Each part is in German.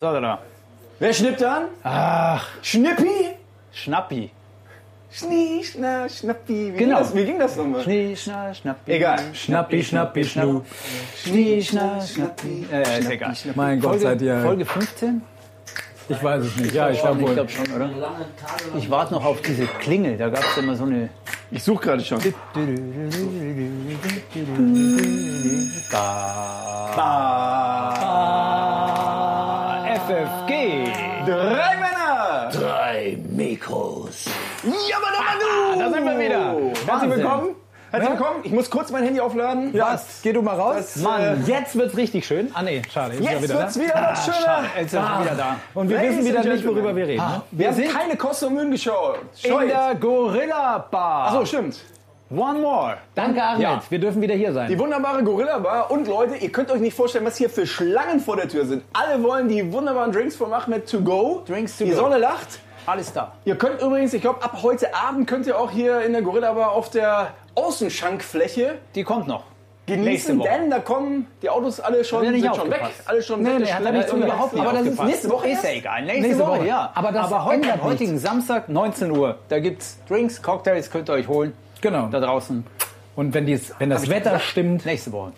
So, da, da. Wer schnippt an? Ach, Schnippi? Schnappi. Schnie, schna, schnappi. Wie Genau. Ging das, wie ging das nochmal? Schnie, schna, schnappi. Egal. Schnappi, schnappi, schnupp. Schnie, schna, schnappi. Äh, ist egal. Mein Gott, Folge, seid ihr. Folge 15? Ich weiß es nicht. Ja, ich glaube Ich wohl. glaube schon, oder? Ich warte noch auf diese Klingel. Da gab es immer so eine. Ich suche gerade schon. Ah, Mikros. Yabadabadu! Da sind wir wieder. Herzlich Wahnsinn. willkommen. Herzlich willkommen. Ich muss kurz mein Handy aufladen. Was? Geh du mal raus. Das, Mann, jetzt wird's richtig schön. Ah nee, schade. Jetzt, Jetzt ist er wieder wird's da. wieder was schöner. Schade, jetzt sind wir wieder da. Und wir Ladies wissen wieder nicht, worüber wir reden. ne? Wir haben sind keine Mühen geschaut. in der Gorilla Bar. Achso, stimmt. One more. Danke, Ahmed. Ja, wir dürfen wieder hier sein. Die wunderbare Gorilla Bar. Und Leute, ihr könnt euch nicht vorstellen, was hier für Schlangen vor der Tür sind. Alle wollen die wunderbaren Drinks von Ahmed to go. Drinks to die go. Sonne lacht. Alles da. Ihr könnt übrigens, ich glaube, ab heute Abend könnt ihr auch hier in der Gorilla Bar auf der Außenschankfläche Die kommt noch. Genießen, denn da kommen die Autos alle schon, nicht sind schon weg. Alle schon Nee, weg. nee, hat er nicht Äh, überhaupt nicht Aber das ist nächste Woche Ist ja egal. Nächste, Nächste Woche, Woche. ja. Aber das heute, ändert am heutigen Samstag, 19 Uhr, da gibt's Drinks, Cocktails, könnt ihr euch holen. Genau. Da draußen. Und wenn, dies, wenn das Wetter stimmt, Nächste Woche.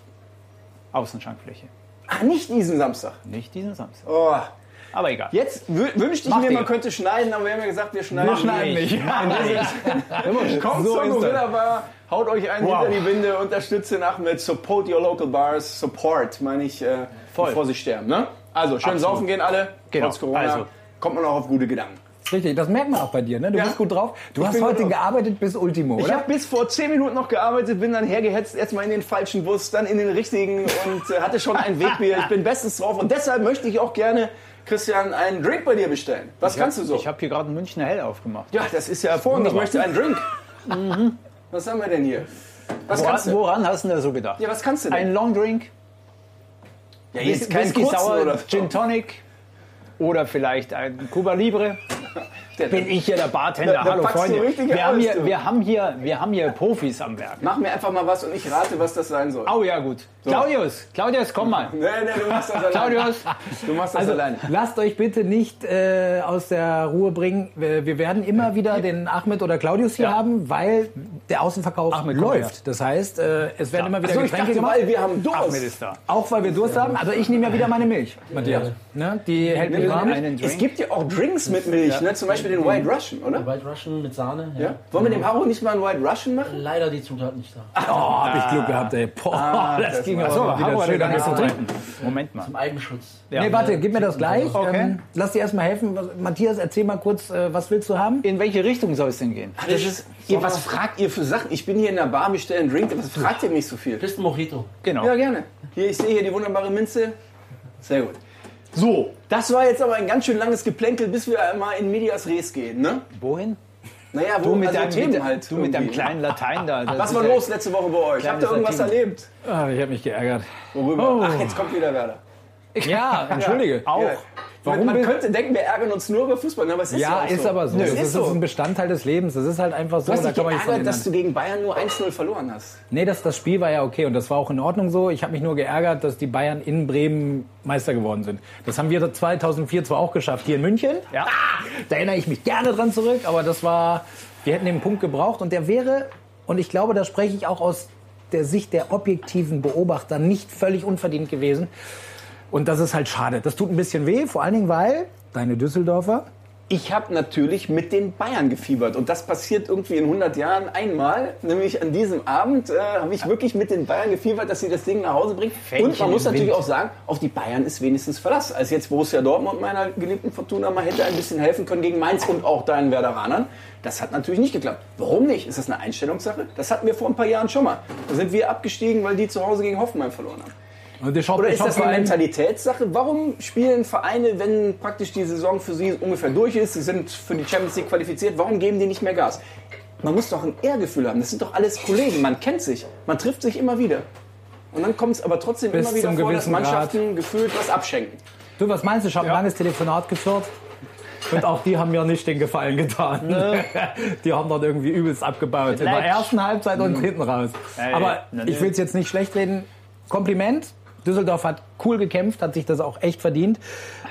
Außenschankfläche. Ah, nicht diesen Samstag. Nicht diesen Samstag. Oh. Aber egal. Jetzt wü- wünschte ich Mach mir, man könnte schneiden, aber wir haben ja gesagt, wir schneiden, wir schneiden nicht. Kommt So zur Gorilla Bar, haut euch einen Wow. hinter die Winde, unterstützt den Ahmed, support your local bars, support, meine ich, äh, Voll. bevor sie sterben. Ne? Also, schön Absolut. saufen gehen alle, Genau. trotz Corona, Also. kommt man auch auf gute Gedanken. richtig, das merkt man auch bei dir. Ne? Du Ja. bist gut drauf. Du Ich hast heute gearbeitet bis Ultimo, Ich oder? habe bis vor 10 Minuten noch gearbeitet, bin dann hergehetzt, erstmal in den falschen Bus, dann in den richtigen und äh, hatte schon ein Wegbier. Ich bin bestens drauf und deshalb möchte ich auch gerne, Christian, einen Drink bei dir bestellen. Was kannst du so? Ich habe hier gerade einen Münchner Hell aufgemacht. ja, das ist ja hervorragend. Ich möchte einen Drink. Was haben wir denn hier? Was kannst Woran, du? woran hast du denn da so gedacht? Ja, was kannst du denn? Ein Long Drink, ja, jetzt kein Whisky oder Gin Tonic oder vielleicht ein Cuba Libre. Der- Bin ich hier der Bartender? Da- da Hallo Freunde. Wir haben, hier, wir, haben hier, wir haben hier Profis am Werk. Mach mir einfach mal was und ich rate, was das sein soll. Oh ja, gut. Claudius, Claudius, komm mal. Nee, nee, du machst das alleine. Claudius, Du machst das Also alleine. lasst euch bitte nicht äh, aus der Ruhe bringen. Wir, wir werden immer wieder den Ahmed oder Claudius hier Ja. haben, weil der Außenverkauf Ahmed läuft. Das heißt, äh, es werden immer wieder Achso, ich Getränke dachte, gemacht. weil wir haben Durst. Ahmed ist da. Auch weil wir Durst haben. Also ich nehme ja wieder meine Milch, Matthias. Ne? Die hält Nimm warm. einen Es gibt ja auch Drinks mit Milch, ne? zum Beispiel den White Russian, oder? White Russian mit Sahne. Ja. Ja? Wollen wir dem Haro nicht mal einen White Russian machen? Leider die Zutat nicht da. Oh, hab ich Glück gehabt, ey. Boah, das, das ging war- aber So, mal wieder Haro hat schön an zu trinken. Moment mal. Zum Eigenschutz. Ja. Nee, warte, gib mir das gleich. Okay. Ähm, lass dir erstmal helfen. Matthias, erzähl mal kurz, äh, was willst du haben? In welche Richtung soll es denn gehen? Das ist, ihr, was fragt ihr für Sachen? Ich bin hier in der Bar, bestelle einen Drink. Was fragt ihr mich so viel? Bist ein Mojito. Genau. Ja, gerne. Hier, ich sehe hier die wunderbare Minze. Sehr gut. So, das war jetzt aber ein ganz schön langes Geplänkel, bis wir mal in Medias Res gehen, ne? Wohin? Naja, wo Du mit, also deinem, Themen mit, halt du mit deinem ne? kleinen Latein da. das Was war ja- los letzte Woche bei euch? Habt ihr irgendwas Latin. erlebt? Ah, ich habe mich geärgert. Worüber? Ach, jetzt kommt wieder Werder. Ja, entschuldige. Auch. Warum man könnte denken, wir ärgern uns nur über Fußball, aber es ist ja, Ja, auch ist so. aber so. Nö, das ist ist, so. ein Bestandteil des Lebens. Das ist halt einfach so. Du hast da dich geärgert, dass du gegen Bayern nur 1-0 verloren hast. Nee, das, das Spiel war ja okay und das war auch in Ordnung so. Ich habe mich nur geärgert, dass die Bayern in Bremen Meister geworden sind. Das haben wir 2004 zwar auch geschafft, hier in München. Ja. Ah, da erinnere ich mich gerne dran zurück, aber das war, wir hätten den Punkt gebraucht und der wäre, und ich glaube, da spreche ich auch aus der Sicht der objektiven Beobachter, nicht völlig unverdient gewesen. Und das ist halt schade. Das tut ein bisschen weh, vor allen Dingen, weil deine Düsseldorfer Ich habe natürlich mit den Bayern gefiebert und das passiert irgendwie in 100 Jahren einmal, nämlich an diesem Abend äh, habe ich wirklich mit den Bayern gefiebert, dass sie das Ding nach Hause bringen. und man muss natürlich Wind. auch sagen, auf die Bayern ist wenigstens Verlass. Als jetzt Borussia Dortmund meiner geliebten Fortuna mal hätte ein bisschen helfen können gegen Mainz und auch deinen Werderanern. Das hat natürlich nicht geklappt. Warum nicht? Ist das eine Einstellungssache? Das hatten wir vor ein paar Jahren schon mal. Da sind wir abgestiegen, weil die zu Hause gegen Hoffenheim verloren haben. Oder ist das eine ein- Mentalitätssache? Warum spielen Vereine, wenn praktisch die Saison für sie ungefähr durch ist, sie sind für die Champions League qualifiziert, warum geben die nicht mehr Gas? Man muss doch ein Ehrgefühl haben. Das sind doch alles Kollegen. Man kennt sich. Man trifft sich immer wieder. Und dann kommt es aber trotzdem Bis immer wieder vor, dass Mannschaften gefühlt was abschenken. Du, was meinst du? Ich habe ein langes Telefonat geführt. Und auch die haben mir nicht den Gefallen getan. Die haben dann irgendwie übelst abgebaut. In der ersten Halbzeit und hinten raus. Ey, Aber na, ich will es jetzt nicht schlecht reden. Kompliment. Düsseldorf hat cool gekämpft, hat sich das auch echt verdient.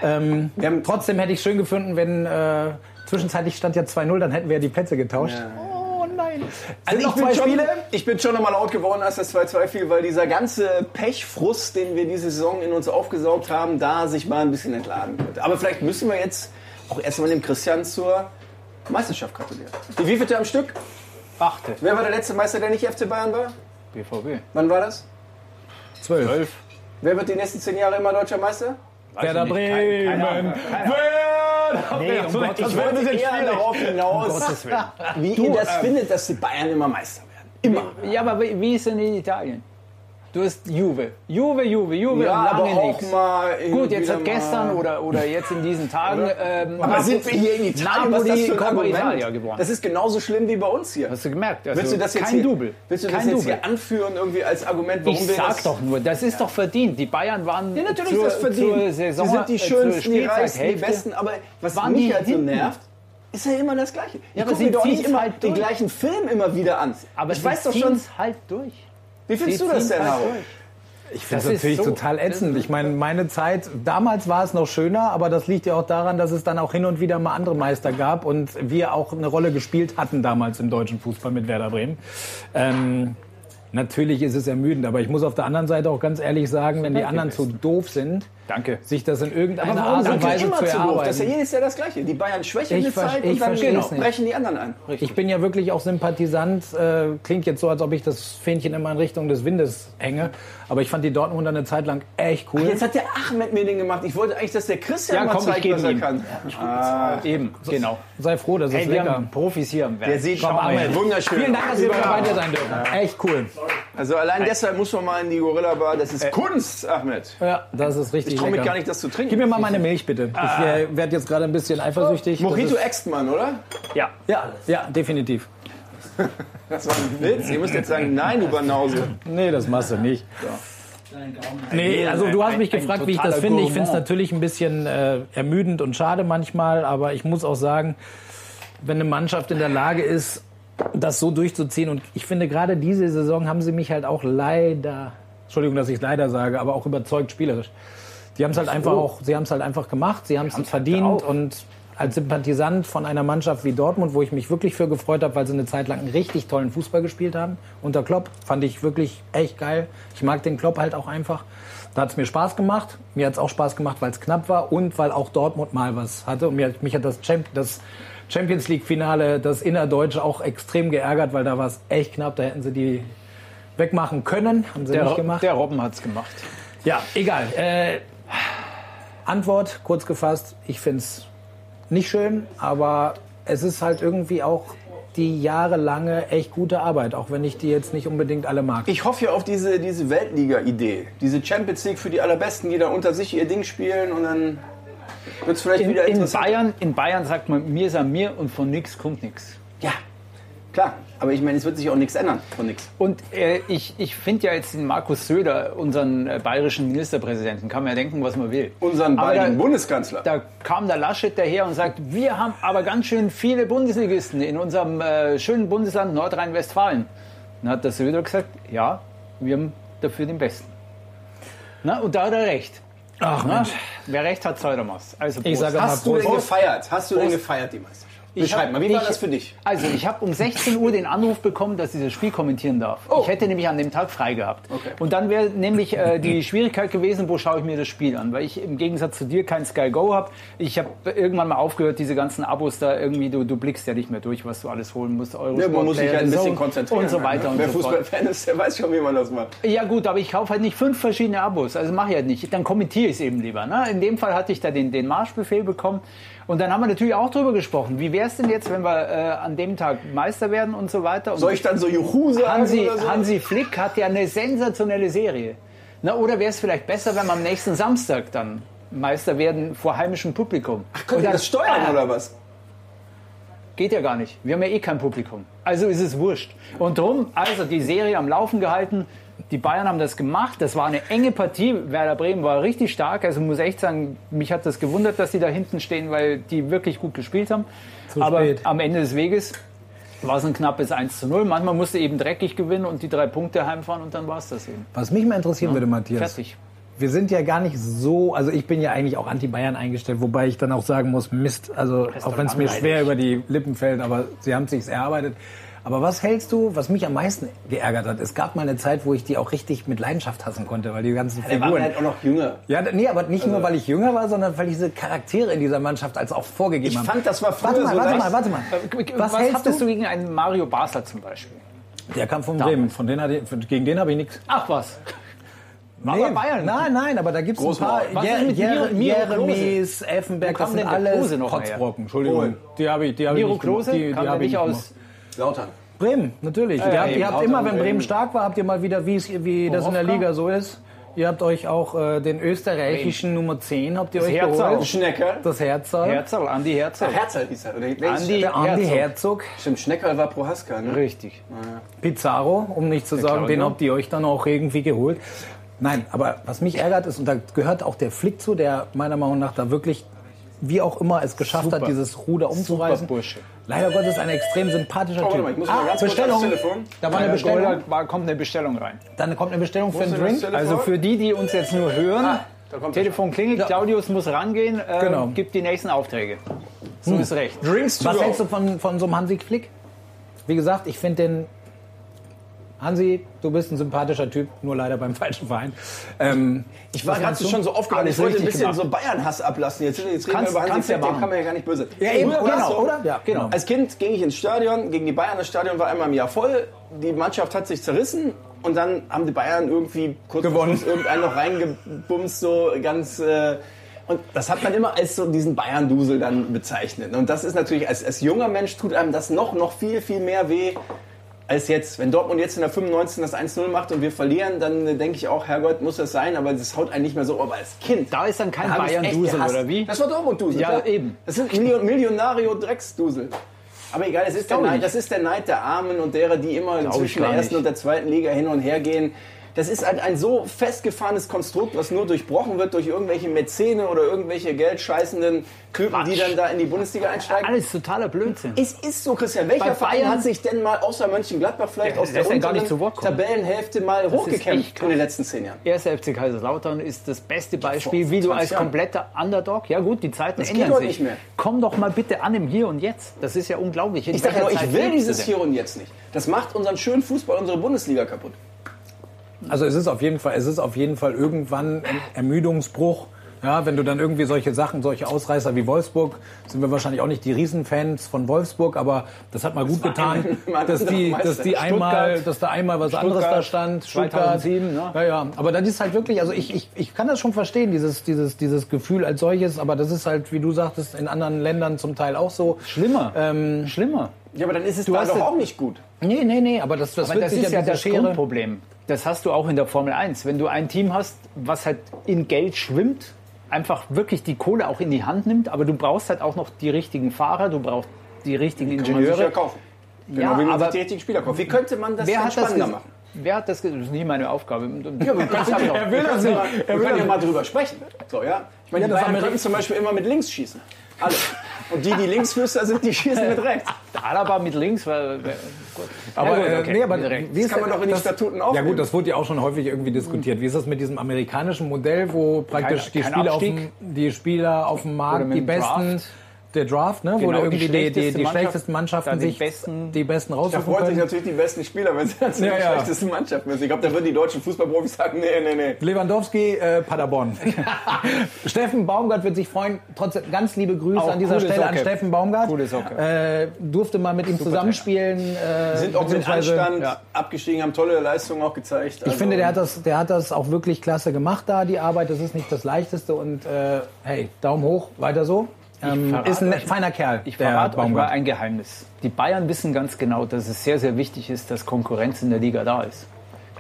Ähm, Wir haben- trotzdem hätte ich schön gefunden, wenn äh, zwischenzeitlich stand ja 2-0, dann hätten wir ja die Plätze getauscht. Oh nein. Also ich bin, zwei schon, Spiele? ich bin schon nochmal laut geworden, als das 2-2 fiel, weil dieser ganze Pechfrust, den wir diese Saison in uns aufgesaugt haben, da sich mal ein bisschen entladen wird. Aber vielleicht müssen wir jetzt auch erstmal dem Christian zur Meisterschaft gratulieren. Die wievielte am Stück? Achte. Wer war der letzte Meister, der nicht FC Bayern war? BVB. Wann war das? 12. Wer wird die nächsten zehn Jahre immer deutscher Meister? Werder nicht. Bremen. Keine Werder Nee, um Ich wollte eher darauf hinaus, Willen. wie ihr das findet, dass die Bayern immer Meister werden. Immer. Ja, aber wie wie ist denn in Italien? Du hast Juve. Juve, Juve, Juve Ja, aber lange auch nichts. mal Gut, jetzt hat gestern oder, oder jetzt in diesen Tagen. Ähm, Aber sind wir hier in Italien? Was ist das Napoli für ein Argument? Italia gewonnen. Das ist genauso schlimm wie bei uns hier. Hast du gemerkt? Also Willst du das jetzt kein hier, Double. Willst du das kein jetzt Double. hier anführen irgendwie als Argument, warum Ich wir sag das doch nur, das ist doch verdient. Die Bayern waren Ja, natürlich zur, ist das verdient. Saison, Sie sind die äh, zur schönsten, die reichsten, die besten. Aber was waren mich die halt so nervt, ist ja immer das Gleiche. Ich Ja, aber gucke sie doch nicht immer halt den gleichen Film immer wieder an. Aber ich weiß doch schon, halt durch. Wie findest Sie du das denn, Haro? Ich finde ist natürlich so. total ätzend. Ich meine, meine Zeit, damals war es noch schöner, aber das liegt ja auch daran, dass es dann auch hin und wieder mal andere Meister gab und wir auch eine Rolle gespielt hatten damals im deutschen Fußball mit Werder Bremen. Ähm, natürlich ist es ermüdend, aber ich muss auf der anderen Seite auch ganz ehrlich sagen, wenn die anderen zu doof sind, Danke. sich das in irgendeiner Aber warum Art und wir Weise immer zu zu doof? Das ist ja erarbeiten. jedes Jahr das Gleiche. Die Bayern schwächen Ich eine Zeit ich und dann genau, es brechen die anderen ein. Ich bin ja wirklich auch Sympathisant. Äh, klingt jetzt so, als ob ich das Fähnchen immer in Richtung des Windes hänge. Aber ich fand die Dortmunder eine Zeit lang echt cool. Jetzt hat der Ahmed mir den gemacht. Ich wollte eigentlich, dass der Christian Ja, mal komm, zeigt, was er ihm. kann. Eben, genau. Sei froh, das ist Hey, wir lecker. haben Profis hier am Werk. Der sieht mal Ahmed wunderschön. Vielen Dank, dass wir wieder bei dir Überragend. sein dürfen. Echt cool. Also allein deshalb muss man mal in die Gorilla Bar. Das ist Kunst, Ahmed. Ja, das ist richtig Ich traue mich gar nicht, das zu trinken. Gib mir mal meine Milch, bitte. Ich äh, werde jetzt gerade ein bisschen eifersüchtig. Mojito Das ist- Extmann, oder? Ja. Ja, ja, definitiv. Das war ein Witz. Ihr müsst jetzt sagen, nein, du Banause. Nee, das machst du nicht. Gaumen. Nee, also du hast mich ein gefragt, wie ich das finde. Ich finde es natürlich ein bisschen äh, ermüdend und schade manchmal, aber ich muss auch sagen, wenn eine Mannschaft in der Lage ist, das so durchzuziehen und ich finde gerade diese Saison haben sie mich halt auch leider, Entschuldigung, dass ich leider sage, aber auch überzeugt spielerisch. Die haben es halt einfach auch, sie haben es halt einfach gemacht, sie haben es verdient und als Sympathisant von einer Mannschaft wie Dortmund, wo ich mich wirklich für gefreut habe, weil sie eine Zeit lang einen richtig tollen Fußball gespielt haben. Unter Klopp fand ich wirklich echt geil. Ich mag den Klopp halt auch einfach. Da hat es mir Spaß gemacht. Mir hat es auch Spaß gemacht, weil es knapp war und weil auch Dortmund mal was hatte. Und mir, mich hat das, Champ das Champions League-Finale, das Innerdeutsche, auch extrem geärgert, weil da war es echt knapp. Da hätten sie die wegmachen können. Haben sie nicht Der, gemacht. der Robben hat's gemacht. Ja, egal. Äh, Antwort, kurz gefasst, ich finde es nicht schön, aber es ist halt irgendwie auch die jahrelange echt gute Arbeit, auch wenn ich die jetzt nicht unbedingt alle mag. Ich hoffe ja auf diese, diese Weltliga-Idee. Diese Champions League für die Allerbesten, die da unter sich ihr Ding spielen und dann wird es vielleicht In, wieder in, interessant. Bayern, in Bayern sagt man, mir ist an mir und von nix kommt nix. Ja, klar. Aber ich meine, es wird sich auch nichts ändern von nichts. Und äh, ich, ich finde ja jetzt den Markus Söder, unseren äh, bayerischen Ministerpräsidenten, kann man ja denken, was man will. Unseren da- Bundeskanzler. Da kam der Laschet daher und sagt, wir haben aber ganz schön viele Bundesligisten in unserem äh, schönen Bundesland Nordrhein-Westfalen. Dann hat der Söder gesagt, ja, wir haben dafür den Besten. Na, und da hat er recht. Ach Na, Mensch. wer recht hat, soll er was. Also Ich Prost. sage mal Hast du denn Prost. gefeiert? Hast du denn gefeiert, die Meisterschaft? Beschreib hab- mal, wie war ich- das für dich? Also, ich habe um 16 Uhr den Anruf bekommen, dass ich das Spiel kommentieren darf. Oh. Ich hätte nämlich an dem Tag frei gehabt. Okay. Und dann wäre nämlich äh, die Schwierigkeit gewesen, wo schaue ich mir das Spiel an? Weil ich im Gegensatz zu dir kein Sky Go habe. Ich habe irgendwann mal aufgehört, diese ganzen Abos da irgendwie, du, du blickst ja nicht mehr durch, was du alles holen musst. Eurosport, Ja, man muss sich Player, halt ein bisschen konzentrieren. Und so weiter ne? und Wer so fort. Fußballfan ist, der weiß schon, wie man das macht. Ja gut, aber ich kaufe halt nicht fünf verschiedene Abos. Also mache ich halt nicht. Dann kommentiere ich es eben lieber. Ne? In dem Fall hatte ich da den, den Marschbefehl bekommen. Und dann haben wir natürlich auch drüber gesprochen. Wie wäre es denn jetzt, wenn wir äh, an dem Tag Meister werden und so weiter? Und Soll ich dann so Juhu sagen Hansi, oder so? Hansi Flick hat ja eine sensationelle Serie. Na, oder wäre es vielleicht besser, wenn wir am nächsten Samstag dann Meister werden vor heimischem Publikum? Könnt ihr das steuern Ah, oder was? Geht ja gar nicht. Wir haben ja eh kein Publikum. Also ist es wurscht. Und drum, also die Serie am Laufen gehalten. Die Bayern haben das gemacht. Das war eine enge Partie. Werder Bremen war richtig stark. Also muss echt sagen, mich hat das gewundert, dass die da hinten stehen, weil die wirklich gut gespielt haben. Zu Aber spät. am Ende des Weges war es ein knappes 1 zu 0. Manchmal musste eben dreckig gewinnen und die drei Punkte heimfahren und dann war es das eben. Was mich mal interessieren würde, Matthias, Fertig. wir sind ja gar nicht so, also ich bin ja eigentlich auch anti-Bayern eingestellt, wobei ich dann auch sagen muss, Mist, also auch wenn es mir schwer über die Lippen fällt, aber sie haben sich's erarbeitet. Aber was hältst du, was mich am meisten geärgert hat? Es gab mal eine Zeit, wo ich die auch richtig mit Leidenschaft hassen konnte, weil die ganzen war Figuren. halt auch noch jünger. Ja, nee, aber nicht nur, weil ich jünger war, sondern weil diese Charaktere in dieser Mannschaft als auch vorgegeben Ich haben. fand, das war früher Warte mal, so warte mal, warte mal. Was, hältst hattest du gegen einen Mario Basler zum Beispiel? Der kam von Bremen, von denen hatte ich, gegen den habe ich nichts. Ach was. War Nee, Bayern. Nein, nein, aber da gibt es ein paar. Was ist Jer mit Jer Miro- Miro Jeremies, Effenberg, das sind alles? Kotzbrocken. Entschuldigung. Wohl. Die habe ich, die habe ich Miro nicht gemacht. Klose Die, die habe ich nicht nicht aus Lautern. Bremen, natürlich. Ja, ihr habt, ihr habt immer, wenn Bremen stark war, habt ihr mal wieder, wie, das in der? Liga so ist. Ihr habt euch auch äh, den österreichischen Nummer 10 habt ihr euch Herzog. geholt. Schnecker. Das Herzog. Herzl, Andi Herzl. Ach, Herzl hieß er. Oder Andi der Andi Herzog. Herzog. Stimmt, Schneckerl war Prohaska, ne? Richtig. Pizarro, um nicht zu sagen, den Claudio. habt ihr euch dann auch irgendwie geholt. Nein, aber was mich ärgert ist, und da gehört auch der Flick zu, der meiner Meinung nach da wirklich, wie auch immer, es geschafft Super. hat, dieses Ruder umzureißen. Bursche. Leider Gottes ein extrem sympathischer Oh, warte Typ. mal, ich muss mal ganz kurz Bestellung. ans Telefon. Da war eine Bei Bestellung. War, kommt eine Bestellung rein. Dann kommt eine Bestellung für einen Drink. Also für die, die uns jetzt nur hören, Ah, da Telefon klingelt, Claudius muss rangehen, äh, Genau. gibt die nächsten Aufträge. So ist recht. Drinks to Was hältst du von, von so einem Hansi Flick? Wie gesagt, ich finde den. Hansi, du bist ein sympathischer Typ, nur leider beim falschen Verein. Ähm, Ich war gerade schon so aufgeregt, ich wollte ein bisschen gemacht. so Bayern-Hass ablassen. Jetzt, jetzt reden Kannst- wir über Hansi ja machen. kann man ja gar nicht böse. Ja, eben, es genau, so, oder? Ja, genau. Als Kind ging ich ins Stadion, gegen die Bayern. Das Stadion war einmal im Jahr voll. Die Mannschaft hat sich zerrissen. Und dann haben die Bayern irgendwie kurz Gewonnen. Irgendeinen noch reingebumst, so ganz... Äh, und das hat man immer als so diesen Bayern-Dusel dann bezeichnet. Und das ist natürlich, als, als junger Mensch tut einem das noch, noch viel, viel mehr weh, als jetzt. Wenn Dortmund jetzt in der 95 das 1-0 macht und wir verlieren, dann äh, denke ich auch, Herrgott, muss das sein, aber das haut einen nicht mehr so. Aber als Kind. Da ist dann kein da Bayern-Dusel, oder wie? Das war Dortmund-Dusel. Ja, klar. eben. Das sind Million, Millionario-Drecksdusel. Aber egal, es ist, der Neid, das ist der Neid der Armen und derer, die immer ich zwischen der ersten und der zweiten Liga hin und her gehen. Das ist halt ein so festgefahrenes Konstrukt, was nur durchbrochen wird durch irgendwelche Mäzene oder irgendwelche geldscheißenden Typen, die dann da in die Bundesliga einsteigen. Alles totaler Blödsinn. Es ist so, Christian. Welcher Bei Verein Bayern- hat sich denn mal außer Mönchengladbach vielleicht Ja, aus der der unteren. Tabellenhälfte mal ist hochgekämpft in den letzten zehn Jahren? Erster FC Kaiserslautern ist das beste Beispiel, Vor wie du 20 als Jahren. kompletter Underdog, ja gut, die Zeiten geht ändern sich. nicht mehr. Komm doch mal bitte an im Hier und Jetzt. Das ist ja unglaublich. In Ich sage nur, ich will dieses? Hier und Jetzt nicht. Das macht unseren schönen Fußball, unsere Bundesliga kaputt. Also es ist auf jeden Fall, es ist auf jeden Fall irgendwann ein Ermüdungsbruch. Ja, wenn du dann irgendwie solche Sachen, solche Ausreißer wie Wolfsburg, sind wir wahrscheinlich auch nicht die Riesenfans von Wolfsburg, aber das hat mal gut getan, ein- dass die, dass die einmal, Stuttgart. dass da einmal was anderes da stand. 2007, ne? Ja, ja. Aber das ist halt wirklich, also ich, ich, ich kann das schon verstehen, dieses, dieses, dieses Gefühl als solches, aber das ist halt, wie du sagtest, in anderen Ländern zum Teil auch so. Schlimmer. Ähm, Schlimmer. Ja, aber dann ist es Du da hast doch ja- auch nicht gut. Nee, nee, nee, aber das, das Aber das ist ja diese das Schere. Grundproblem. Das hast du auch in der Formel 1. Wenn du ein Team hast, was halt in Geld schwimmt, einfach wirklich die Kohle auch in die Hand nimmt, aber du brauchst halt auch noch die richtigen Fahrer, du brauchst die richtigen Kann man sich ja Ingenieure. kaufen. Genau, Ja, wie man aber die richtigen Spieler kauft. Wie könnte man das Wer das spannender gesagt? machen? Wer hat das gesagt? Das ist nicht meine Aufgabe. Ja, wir können ja, Er will das ja, nicht. mal- Er wir will können ja das mal drüber sprechen. So, ja? Ich meine, Ja, die das Bayern können zum Beispiel immer mit links schießen. Alle. Und die, die Linksfüßer sind, die schießen mit rechts. Alaba mit links, weil. Gut. Aber, Ja, gut, äh, okay, nee, aber mit rechts. wie ist kann man doch in das- Statuten Ja aufnehmen. gut, das wurde ja auch schon häufig irgendwie diskutiert. Wie ist das mit diesem amerikanischen Modell, wo praktisch Kein- die, kein Spieler auf dem, die Spieler auf dem Markt, die besten, Draft. Der Draft, ne, wo Genau, da die irgendwie die, die, die, schlechteste Mannschaft, schlechtesten Mannschaften die sich besten- die besten Da raussuchen freut sich können. natürlich die besten Spieler, wenn sie zu Ja, den ja. schlechtesten Mannschaften müssen. Ich glaube, da würden die deutschen Fußballprofis sagen, nee, nee, nee. Lewandowski, äh, Paderborn. Steffen Baumgart wird sich freuen. Trotzdem ganz liebe Grüße Auch an dieser Stelle an Socke. Steffen Baumgart. Coole Socke. Äh, durfte mal mit ihm zusammenspielen. Äh, Sind auch mit Anstand ja. abgestiegen, haben tolle Leistungen auch gezeigt. Also Ich finde, der hat, das, der hat das auch wirklich klasse gemacht da, die Arbeit. Das ist nicht das Leichteste und äh, hey, Daumen hoch, weiter so. Ähm, ist ein euch- feiner Kerl, Ich verrate euch mal ein Geheimnis. Die Bayern wissen ganz genau, dass es sehr, sehr wichtig ist, dass Konkurrenz in der Liga da ist.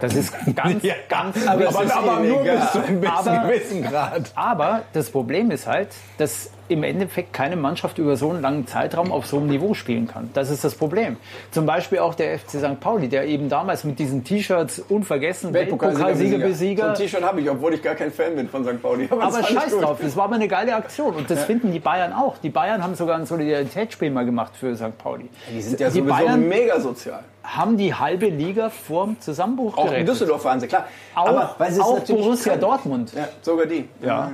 Das ist ganz, ganz aber, aber, aber nur bis zu einem gewissen Grad. Aber das Problem ist halt, dass im Endeffekt keine Mannschaft über so einen langen Zeitraum auf so einem Niveau spielen kann. Das ist das Problem. Zum Beispiel auch der FC St. Pauli, der eben damals mit diesen T-Shirts unvergessen Weltpokalsieger So besieger. ein T-Shirt habe ich, obwohl ich gar kein Fan bin von St. Pauli. Aber ich scheiß drauf, das war aber eine geile Aktion und das finden die Bayern auch. Die Bayern haben sogar ein Solidaritätsspiel mal gemacht für St. Pauli. Die sind ja die sowieso Bayern mega sozial. haben die halbe Liga vorm Zusammenbruch Auch in gerettet. Düsseldorf waren sie, klar. Auch, Aber auch Borussia können. Dortmund. Ja, sogar die. Ja.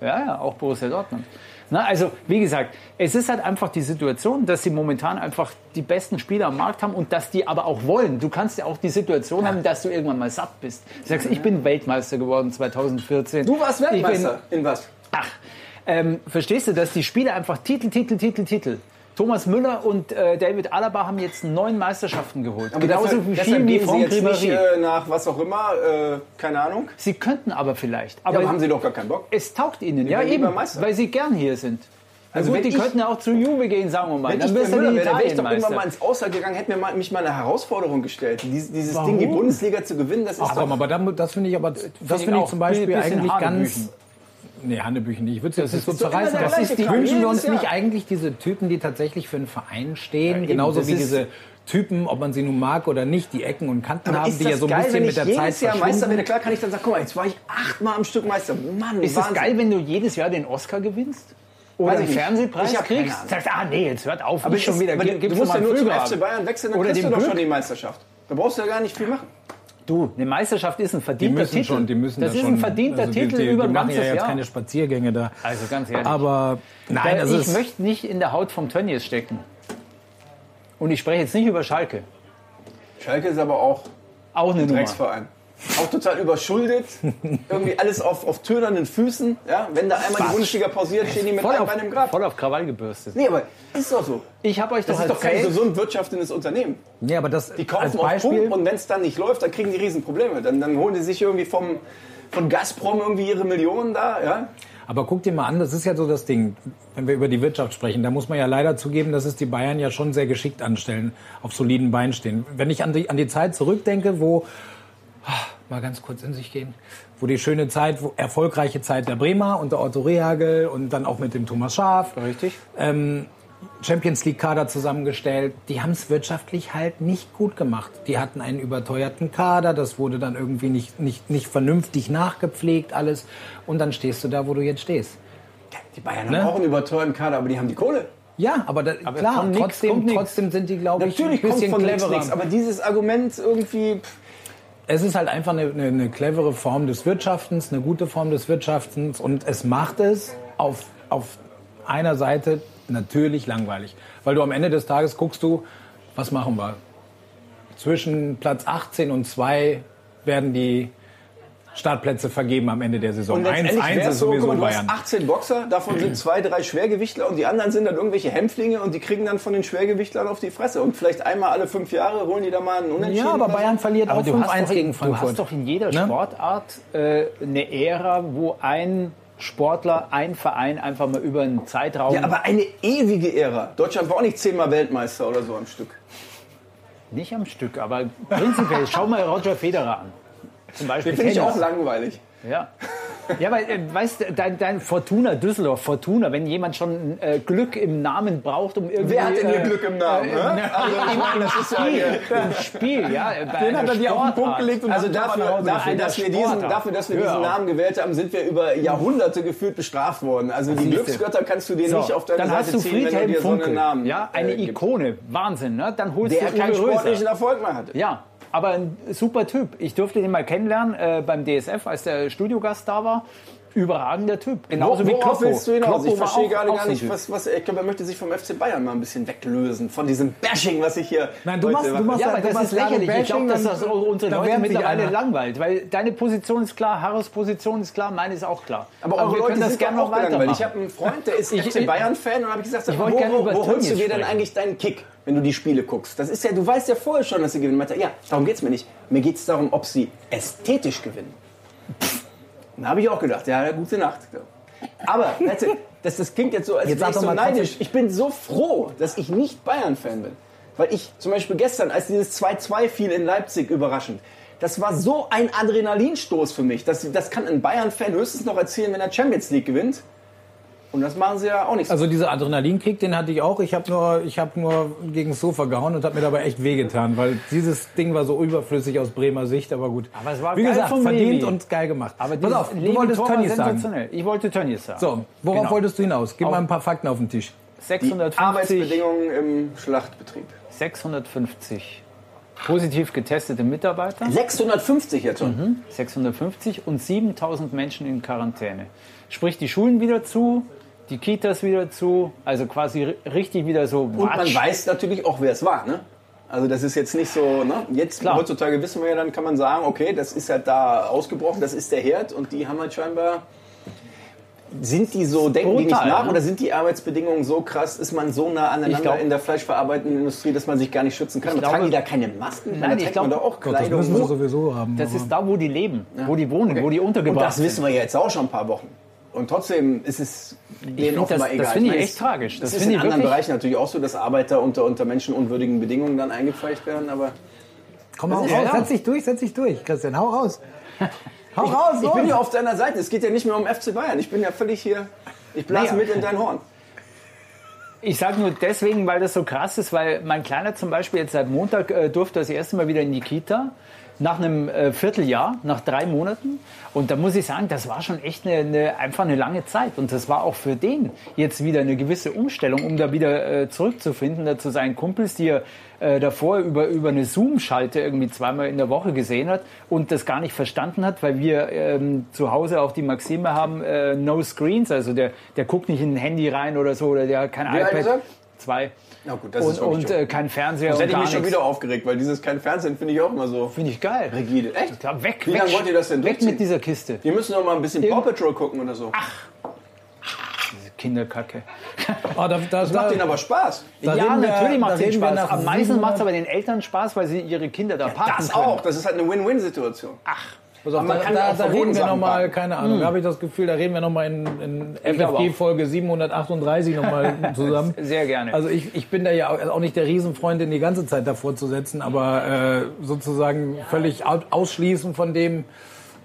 Ja, ja, auch Borussia Dortmund. Na, also, wie gesagt, es ist halt einfach die Situation, dass sie momentan einfach die besten Spieler am Markt haben und dass die aber auch wollen. Du kannst ja auch die Situation haben, dass du irgendwann mal satt bist. Du sagst, ich bin Weltmeister geworden 2014. Du warst Ich bin- Weltmeister. In was? Ach, ähm, verstehst du, dass die Spieler einfach Titel, Titel, Titel, Titel. Thomas Müller und äh, David Alaba haben jetzt neun Meisterschaften geholt. Aber Genauso deshalb viel wie Franck nicht Ribéry. äh, nach was auch immer, äh, keine Ahnung. Sie könnten aber vielleicht. Ja, Aber aber haben sie doch gar keinen Bock. es taugt ihnen. Ja, werden eben, weil sie gern hier sind. Also wenn gut, die ich- könnten ja auch zu Juve gehen, sagen wir mal. Wenn Dann ich Müller die wäre, wäre ich doch irgendwann mal ins Ausland gegangen, hätte mir mal, mich mal eine Herausforderung gestellt. Dies, dieses Warum? Ding, die Bundesliga zu gewinnen, das ist Ach doch... aber da, das finde ich aber, das ich finde ich auch. zum Beispiel eigentlich ganz. Nee, Hannebüchen nicht. Ich würde es nicht so ist immer zerreißen. Das ist die, wünschen wir uns jedes Jahr. nicht eigentlich diese Typen, die tatsächlich für einen Verein stehen, eben, genauso das wie diese Typen, ob man sie nun mag oder nicht, die Ecken und Kanten Aber haben, die das ja so ein geil, bisschen mit der Zeit jedes Jahr Meister werde? Klar kann ich dann sagen, guck mal, jetzt war ich achtmal am Stück Meister. Mann, Ist es Wahnsinn. geil, wenn du jedes Jahr den Oscar gewinnst? Oder Weiß einen. Fernsehpreis Ich kriegst? Sagst, ah nee, jetzt hört auf, Aber schon ist- wieder. du gib's musst ja nur zum Füllgraben. FC Bayern wechseln, dann Oder kriegst du doch schon die Meisterschaft. Da brauchst du ja gar nicht viel machen. Du, eine Meisterschaft ist ein verdienter müssen Titel. schon, die müssen das da ist schon, ein verdienter also die- Titel die, über die ein machen ja ganzes jetzt Jahr. keine Spaziergänge da. Also ganz ehrlich. Aber nein, das ich möchte nicht in der Haut vom Tönnies stecken. Und ich spreche jetzt nicht über Schalke. Schalke ist aber auch Auch eine Nummer. Drecksverein. Auch total überschuldet. Irgendwie alles auf, auf tönernen Füßen. Ja? Wenn da einmal die Bundesliga pausiert, stehen die mit Voll einem auf, Bein im Grab. voll auf Krawall gebürstet. Nee, aber ist doch so. Ich habe euch Das doch ist doch kein gesund wirtschaftendes Unternehmen. nee, aber das Die kaufen auf. Pump und wenn es dann nicht läuft, dann kriegen die Riesenprobleme. Dann, dann holen die sich irgendwie vom, von Gazprom irgendwie ihre Millionen da. Ja? Aber guck dir mal an, das ist ja so das Ding, wenn wir über die Wirtschaft sprechen, da muss man ja leider zugeben, dass es die Bayern ja schon sehr geschickt anstellen, auf soliden Beinen stehen. Wenn ich an die, an die Zeit zurückdenke, wo, mal ganz kurz in sich gehen, wo die schöne Zeit, erfolgreiche Zeit der Bremer und der Otto Rehagel und dann auch mit dem Thomas Schaaf, Richtig. ähm, Champions League Kader zusammengestellt. Die haben es wirtschaftlich halt nicht gut gemacht. Die hatten einen überteuerten Kader, das wurde dann irgendwie nicht, nicht, nicht vernünftig nachgepflegt alles und dann stehst du da, wo du jetzt stehst. Die Bayern Ne? haben auch einen überteuerten Kader, aber die haben die Kohle. Ja, aber, da, klar, von nix trotzdem, kommt nix. trotzdem sind die, glaube ich, ein kommt bisschen von nichts cleverer. nichts, aber dieses Argument irgendwie... pff, Es ist halt einfach eine, eine, clevere Form des Wirtschaftens, eine gute Form des Wirtschaftens und es macht es auf, auf einer Seite natürlich langweilig. Weil du am Ende des Tages guckst du, was machen wir? Zwischen Platz 18 und 2 werden die Startplätze vergeben am Ende der Saison. Und 1, letztendlich 1 wär's ist so, sowieso mal, du Bayern. hast 18 Boxer, davon sind zwei, drei Schwergewichtler und die anderen sind dann irgendwelche Hämpflinge und die kriegen dann von den Schwergewichtlern auf die Fresse. Und vielleicht einmal alle fünf Jahre holen die da mal einen Unentschieden. Ja, aber. Bayern verliert Aber auch du hast, 5-1 doch, gegen du Frankfurt. hast doch in jeder Ne? Sportart äh, eine Ära, wo ein Sportler, ein Verein einfach mal über einen Zeitraum. Ja, aber eine ewige Ära. Deutschland war auch nicht zehnmal Weltmeister oder so am Stück. nicht am Stück, aber prinzipiell. Schau mal Roger Federer an. Zum Beispiel. Den finde ich auch langweilig. Ja. Ja, weil, äh, weißt du, dein, dein Fortuna Düsseldorf, Fortuna, wenn jemand schon äh, Glück im Namen braucht, um irgendwie... Wer hat denn hier äh, Glück im Namen? hä? Also, ich meine, das ist ja im Spiel, ja. bei Den hat er dir auf den Punkt gelegt und also dafür, dafür, dass wir diesen, dafür, dass wir diesen. Namen gewählt haben, sind wir über Jahrhunderte gefühlt bestraft worden. Also die. Glücksgötter kannst du dir nicht auf deine dann Seite hast du ziehen, wenn du Friedhelm dir so einen Namen ja, eine äh. Ikone, Wahnsinn, ne? Dann holst Der du keinen sportlichen Erfolg mehr hatte. Ja, aber ein super Typ. Ich durfte den mal kennenlernen äh, beim DSF, als der Studiogast da war. Überragender Typ. Genauso wie Kloppo. willst du hinaus? Kloppo Ich verstehe gerade gar nicht, was, was, ich glaube, er möchte sich vom FC Bayern mal ein bisschen weglösen, von diesem Bashing, was ich hier Nein, du machst- du machst Ja, Ja, aber du das machst ist lächerlich. gerade Ich glaube, dass das Bashing, auch unsere da Leute mittlerweile einer. langweilt. Weil deine Position ist klar, Harros Position ist klar, meine ist auch klar. Aber eure wir Leute können das sind gerne noch auch gelangweilt. Ich habe einen Freund, der ist Ich- FC Bayern-Fan und habe ich gesagt, wo, gerne wo, wo holst du dir denn eigentlich deinen Kick, wenn du die Spiele guckst? Das ist ja, du weißt ja vorher schon, dass sie gewinnen. Ja, darum geht's mir nicht. Mir geht's darum, ob sie ästhetisch gewinnen. Da habe ich auch gedacht, ja, gute Nacht. Aber, das, das klingt jetzt so, als Jetzt wäre ich so neidisch. Ich bin so froh, dass ich nicht Bayern-Fan bin. Weil ich zum Beispiel gestern, als dieses 2-2 fiel in Leipzig, überraschend, das war so ein Adrenalinstoß für mich. Das, das kann ein Bayern-Fan höchstens noch erzählen, wenn er Champions League gewinnt. Und das machen sie ja auch nicht so. Also dieser Adrenalinkick, den hatte ich auch. Ich habe nur, ich habe nur gegen das Sofa gehauen und habe mir dabei echt wehgetan, weil dieses Ding war so überflüssig aus Bremer Sicht. Aber gut. Aber es war Wie geil gesagt, verdient Levi. und geil gemacht. Aber Pass auf, du wolltest Tönnies sagen. sensationell. Ich wollte Tönnies sagen. So, worauf Genau. wolltest du hinaus? Gib Auf- mal ein paar Fakten auf den Tisch. Die 650, Arbeitsbedingungen im Schlachtbetrieb. 650 positiv getestete Mitarbeiter. 650 jetzt schon. 650 und 7000 Menschen in Quarantäne. Sprich, die Schulen wieder zu, die Kitas wieder zu, also quasi ri- richtig wieder so Und man weiß natürlich auch, wer es war. Ne? Also das ist jetzt nicht so, ne? jetzt Klar. heutzutage wissen wir ja, dann kann man sagen, okay, das ist halt da ausgebrochen, das ist der Herd und die haben halt scheinbar... Sind die so, denken die nicht Brutal, nach ne? oder sind die Arbeitsbedingungen so krass, ist man so nah aneinander glaub- in der fleischverarbeitenden Industrie, dass man sich gar nicht schützen kann? Ich Tragen glaube- die da keine Masken? Nein, da ich trägt glaub- man doch auch Gott, das Kleidung. müssen wir sowieso haben. Das aber- ist da, wo die leben, wo die wohnen, wo die Und untergebracht das sind. wissen wir ja jetzt auch schon ein paar Wochen. Und trotzdem ist es denen offenbar das- das egal. finde ich meine, echt tragisch. Das Das ist in ich anderen Bereichen natürlich auch so, dass Arbeiter unter, unter menschenunwürdigen Bedingungen dann eingepfeicht werden. Aber Komm hau raus, Ja, setz dich durch, setz dich durch, Christian, hau raus. Hau raus, ich bin ja auf deiner Seite. Es geht ja nicht mehr um FC Bayern. Ich bin ja völlig hier. Ich blase Naja. mit in dein Horn. Ich sage nur deswegen, weil das so krass ist, weil mein Kleiner zum Beispiel jetzt seit Montag äh, durfte das erste Mal wieder in die Kita. Nach einem äh, Vierteljahr, nach drei Monaten. Und da muss ich sagen, das war schon echt eine, eine, einfach eine lange Zeit. Und das war auch für den jetzt wieder eine gewisse Umstellung, um da wieder äh, zurückzufinden, da zu seinen Kumpels, die er äh, davor über, über eine Zoom-Schalte irgendwie zweimal in der Woche gesehen hat und das gar nicht verstanden hat, weil wir ähm, zu Hause auch die Maxime haben, äh, no screens, also der, der guckt nicht in ein Handy rein oder so, oder der hat kein Wie iPad. Zwei. Na gut, das und ist und äh, kein Fernseher Das und hätte ich mich schon wieder aufgeregt, weil dieses kein Fernsehen finde ich auch immer so Finde ich geil. rigide. Echt? Ja, weg, Wie weg, lange wollt ihr das denn Weg durchziehen? mit dieser Kiste. Wir müssen doch mal ein bisschen Paw Patrol gucken oder so. Diese Kinderkacke. Oh, da, da, Das macht denen aber Spaß. Da ja, reden wir- natürlich da macht es reden wir Spaß. nach Am meisten 700 macht es aber den Eltern Spaß, weil sie ihre Kinder da parken Das können. auch. Das ist halt eine Win-Win-Situation. Pass auf, da, kann ja da, da reden wir nochmal, keine Ahnung, da habe ich das Gefühl, da reden wir nochmal in, in glaube FFG auch. Folge 738 nochmal zusammen. Sehr gerne. Also ich, ich bin da ja auch nicht der Riesenfreund, den die ganze Zeit davor zu setzen, aber äh, sozusagen völlig au- ausschließen von dem,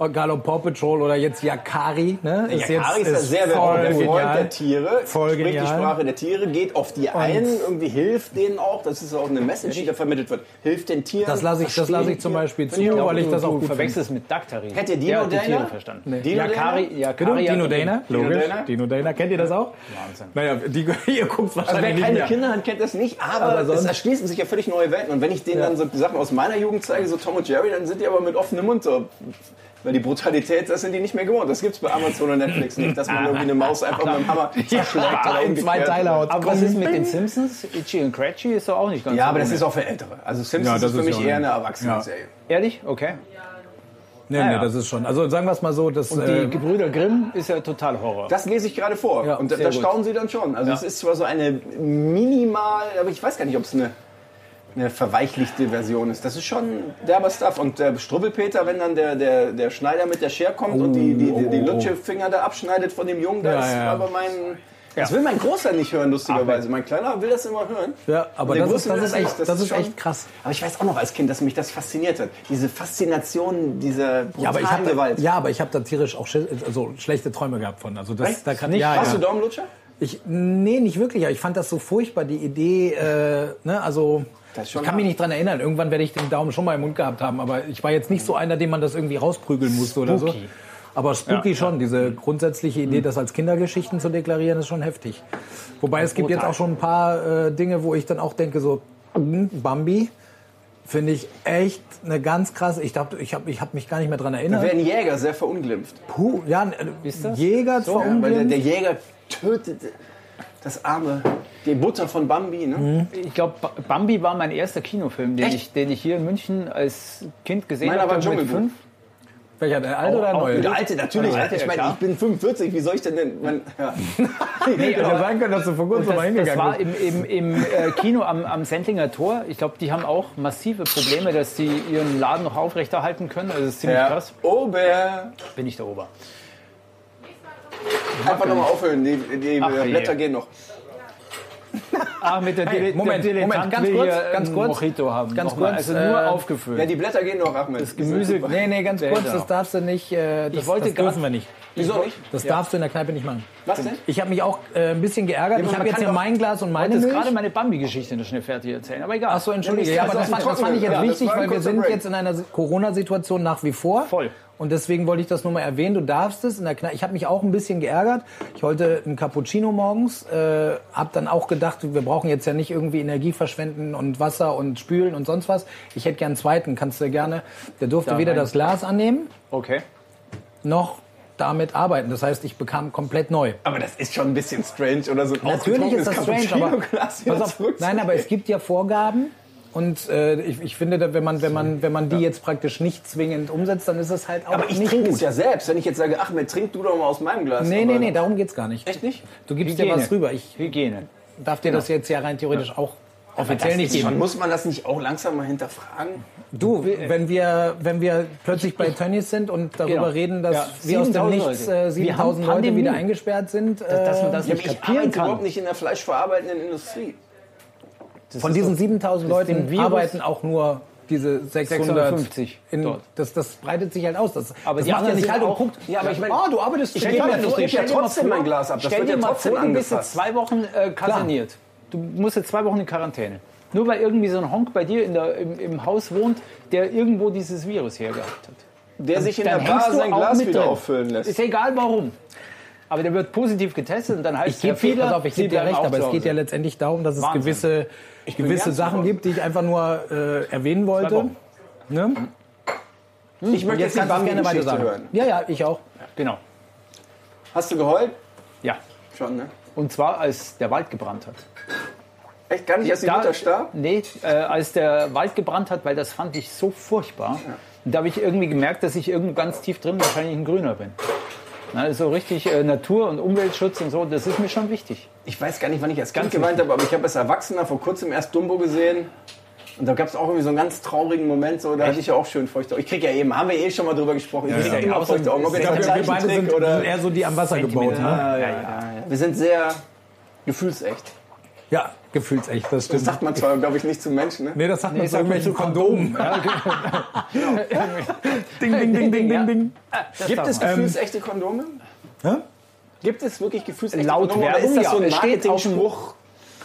egal ob Paw Patrol oder jetzt Yakari, ne? Yakari ist ja sehr voll der Freund der Tiere, Voll spricht genial. die Sprache der Tiere, geht auf die ein, irgendwie hilft denen auch. Das ist auch eine Message, die da vermittelt wird. Hilft den Tieren. Das lasse ich, das lasse ich zum. Beispiel zu, ich auch weil ich das auch gut finde. verwechselst mit Daktari. Kennt ihr Dino Der Dana? Tiere verstanden. Nee. Dino Yakari, Dana? Yakari Dino hat- Dana, Dino logisch. Dana? Dino Dana, kennt ihr das auch? Wahnsinn. Naja, die, ihr guckt Also wer wahrscheinlich nicht keine mehr. Kinder hat, kennt das nicht, aber, Aber sonst- es erschließen sich ja völlig neue Welten. Und wenn ich denen dann so Sachen aus meiner Jugend zeige, so Tom und Jerry, dann sind die aber mit offenem Mund so. Weil die Brutalität, das sind die nicht mehr gewohnt. Das gibt's bei Amazon und Netflix nicht, dass man irgendwie eine Maus einfach mit dem Hammer zerschlägt oder in zwei. Teile haut. Aber was ist mit den Simpsons? Itchy und Scratchy ist doch auch nicht ganz Ja, so aber das ist auch für Ältere. Also Ja, Simpsons das ist für ist mich ja eher eine Erwachsenenserie. Ehrlich? Okay. Nee, Ja, nee, ja. das ist schon. Also sagen wir es mal so, dass, Und die äh, Gebrüder Grimm ist ja total Horror. Das lese ich gerade vor. Ja, und da, da staunen Sie dann schon. Also Ja. es ist zwar so eine minimal, aber ich weiß gar nicht, ob es eine, eine verweichlichte Version ist. Das ist schon derber Stuff. Und der Strubbelpeter, wenn dann der, der, der Schneider mit der Schere kommt und die, die, die, die Lutschefinger da abschneidet von dem Jungen, da Ja, ist ja, ja. aber mein... Das will mein Großer nicht hören, lustigerweise. Mein Kleiner will das immer hören. ja, aber das ist, das ist echt, das ist schon- echt krass. Aber ich weiß auch noch als Kind, dass mich das fasziniert hat. Diese Faszination dieser brutalen Ja, aber ich habe da, Gewalt. ja, aber ich habe da tierisch auch also schlechte Träume gehabt von. Also das, Echt? da kann Nicht? ja, Warst ja. du Daumenlutscher? Ich, nee, nicht wirklich. Aber ich fand das so furchtbar, die Idee, äh, ne, also Das ist ich kann mich hart. nicht dran erinnern. Irgendwann werde ich den Daumen schon mal im Mund gehabt haben, aber ich war jetzt nicht so einer, dem man das irgendwie rausprügeln musste oder so. Spooky. Aber spooky Ja, schon. Diese grundsätzliche Idee, das als Kindergeschichten zu deklarieren, ist schon heftig. Wobei es gibt jetzt auch schon ein paar äh, Dinge, wo ich dann auch denke, so hm, Bambi finde ich echt eine ganz krasse. Ich dachte, ich habe ich hab mich gar nicht mehr dran Da erinnert. werden Jäger sehr verunglimpft. Puh, ja, äh? Jäger So, zwar Ja, weil der, der Jäger tötet das arme, die Mutter von Bambi. Ne? Mhm. Ich glaube, Bambi war mein erster Kinofilm, den Echt? ich, den ich hier in München als Kind gesehen Meiner habe. war glaub ich, Dschungelbuch. fünf. Welcher, der alte oder neue? Der alte, natürlich. Alte, ich meine, ich bin 45, wie soll ich denn denn... Man, ja. Hätte ja sein können, dass du vor kurzem mal Das, das hingegangen war bist. im, im, im äh, Kino am, am Sendlinger Tor. Ich glaube, die haben auch massive Probleme, dass die ihren Laden noch aufrechterhalten können. Also das ist ziemlich Ja. krass. Ober. Bin ich der Ober. Einfach nochmal aufhören, die, die Ach, je. Blätter gehen noch. Ah, mit der, Hey, Moment, der Moment, ganz kurz, hier ganz kurz. Mojito haben. Ganz kurz, Also nur äh, aufgefüllt. Ja, die Blätter gehen noch, Ahmed. das Gemüse. Nee, nee, ganz Ja, kurz, das darfst du nicht, äh, das, Ich wollte das dürfen wir nicht. Wieso nicht? Das darfst du in der Kneipe nicht machen. Was denn? Ich habe mich auch äh, ein bisschen geärgert. aber ich habe jetzt hier mein Glas und Ich meine Milch. gerade meine Bambi-Geschichte noch schnell fertig erzählen, aber egal. Ach so, entschuldige. Ja, Ja, das aber das, fand- das fand ich jetzt. Ja, wichtig, das weil wir sind jetzt in einer Corona-Situation nach wie vor. Voll. Und deswegen wollte ich das nur mal erwähnen. Du darfst es. In der Kne ich habe mich auch ein bisschen geärgert. Ich wollte einen Cappuccino morgens. Äh, habe dann auch gedacht, wir brauchen jetzt ja nicht irgendwie Energie verschwenden und Wasser und spülen und sonst was. Ich hätte gern einen zweiten. Kannst du gerne. Der durfte Da weder das Glas annehmen, Okay. noch damit arbeiten. Das heißt, ich bekam komplett neu. Aber das ist schon ein bisschen strange, oder so Natürlich ist das strange, aber, pass auf, nein, aber es gibt ja Vorgaben und äh, ich, ich finde, wenn man wenn man wenn man die jetzt praktisch nicht zwingend umsetzt, dann ist es halt auch Aber ich trinke gut. es ja selbst. Wenn ich jetzt sage, ach, mir trink du doch mal aus meinem Glas. Nee, aber nee, nee, darum geht's gar nicht. Echt nicht? Du gibst Hygiene. dir was rüber. Ich Hygiene. darf dir das jetzt ja rein theoretisch auch offiziell nicht Ist schon, geben. muss man das nicht auch langsam mal hinterfragen? Du, wenn wir wenn wir plötzlich bei Tönnies sind und darüber Genau. reden, dass Ja, wir aus dem 7000 Nichts Leute. äh, Wir 7000 haben Leute Pandemie. wieder eingesperrt sind, Dass äh, man das Ja, nicht ich kapieren arbeite kann. überhaupt nicht in der fleischverarbeitenden Industrie. Das von diesen doch- 7000 Leuten arbeiten auch nur diese 600 650 in, dort. das, das breitet sich halt aus. Das, Aber das die macht ja anderen nicht sind halt und auch- guckt. Ja, aber ich meine- ah, du arbeitest für Stell die dir mal Industrie. vor, ich Stell ja trotzdem vor- mein Glas ab. Das Stell wird dir ja mal trotzdem vor, du bist jetzt zwei Wochen äh, kaserniert. Du musst jetzt zwei Wochen in Quarantäne. Nur weil irgendwie so ein Honk bei dir in der, im, im Haus wohnt, der irgendwo dieses Virus hergehabt hat. Der sich in der Bar sein Glas mit wieder drin. auffüllen lässt. Ist egal warum. Aber der wird positiv getestet und dann heißt Ich gebe Fiedler, pass auf, ich gebe dir recht, aber es geht ja letztendlich darum, dass es Wahnsinn. gewisse, gewisse Sachen gibt, die ich einfach nur äh, erwähnen wollte. Ne? Ich möchte jetzt du es gerne weiter sagen. hören. Ja, ja, ich auch. Genau. Hast du geheult? Ja. Schon, ne? Und zwar, als der Wald gebrannt hat. Echt gar nicht, als die Da- Mutter starb? Nee, äh, als der Wald gebrannt hat, weil das fand ich so furchtbar. Und da habe ich irgendwie gemerkt, dass ich irgendwo ganz tief drin wahrscheinlich ein Grüner bin. Na, so richtig äh, Natur- und Umweltschutz und so, das ist mir schon wichtig. Ich weiß gar nicht, wann ich als Kind Ganz geweint habe, aber ich habe als Erwachsener vor kurzem erst Dumbo gesehen. Und da gab es auch irgendwie so einen ganz traurigen Moment, so, da hatte ich ja auch schön feuchte Augen. Ich kriege ja eben, haben wir eh schon mal drüber gesprochen, ich kriege ja. immer feuchte Augen. Ob Ich der glaub, Wir beide sind, oder... eher so die am Wasser gebaut. Ne? Ja, ja, ja. Wir sind sehr gefühlsecht. Ja, gefühlsecht, das Das sagt man zwar, glaube ich, nicht zu Menschen. Ne? Nee, das sagt man zu irgendwelchen Kondomen. Ding, ding, ding, ding, Ja. ding, ding. Gibt es Ähm, gefühlsechte Kondome? Hä? Gibt es wirklich gefühlsechte Laut Kondome? Oder Werbung, ist das so ja. ein Es steht auf dem-?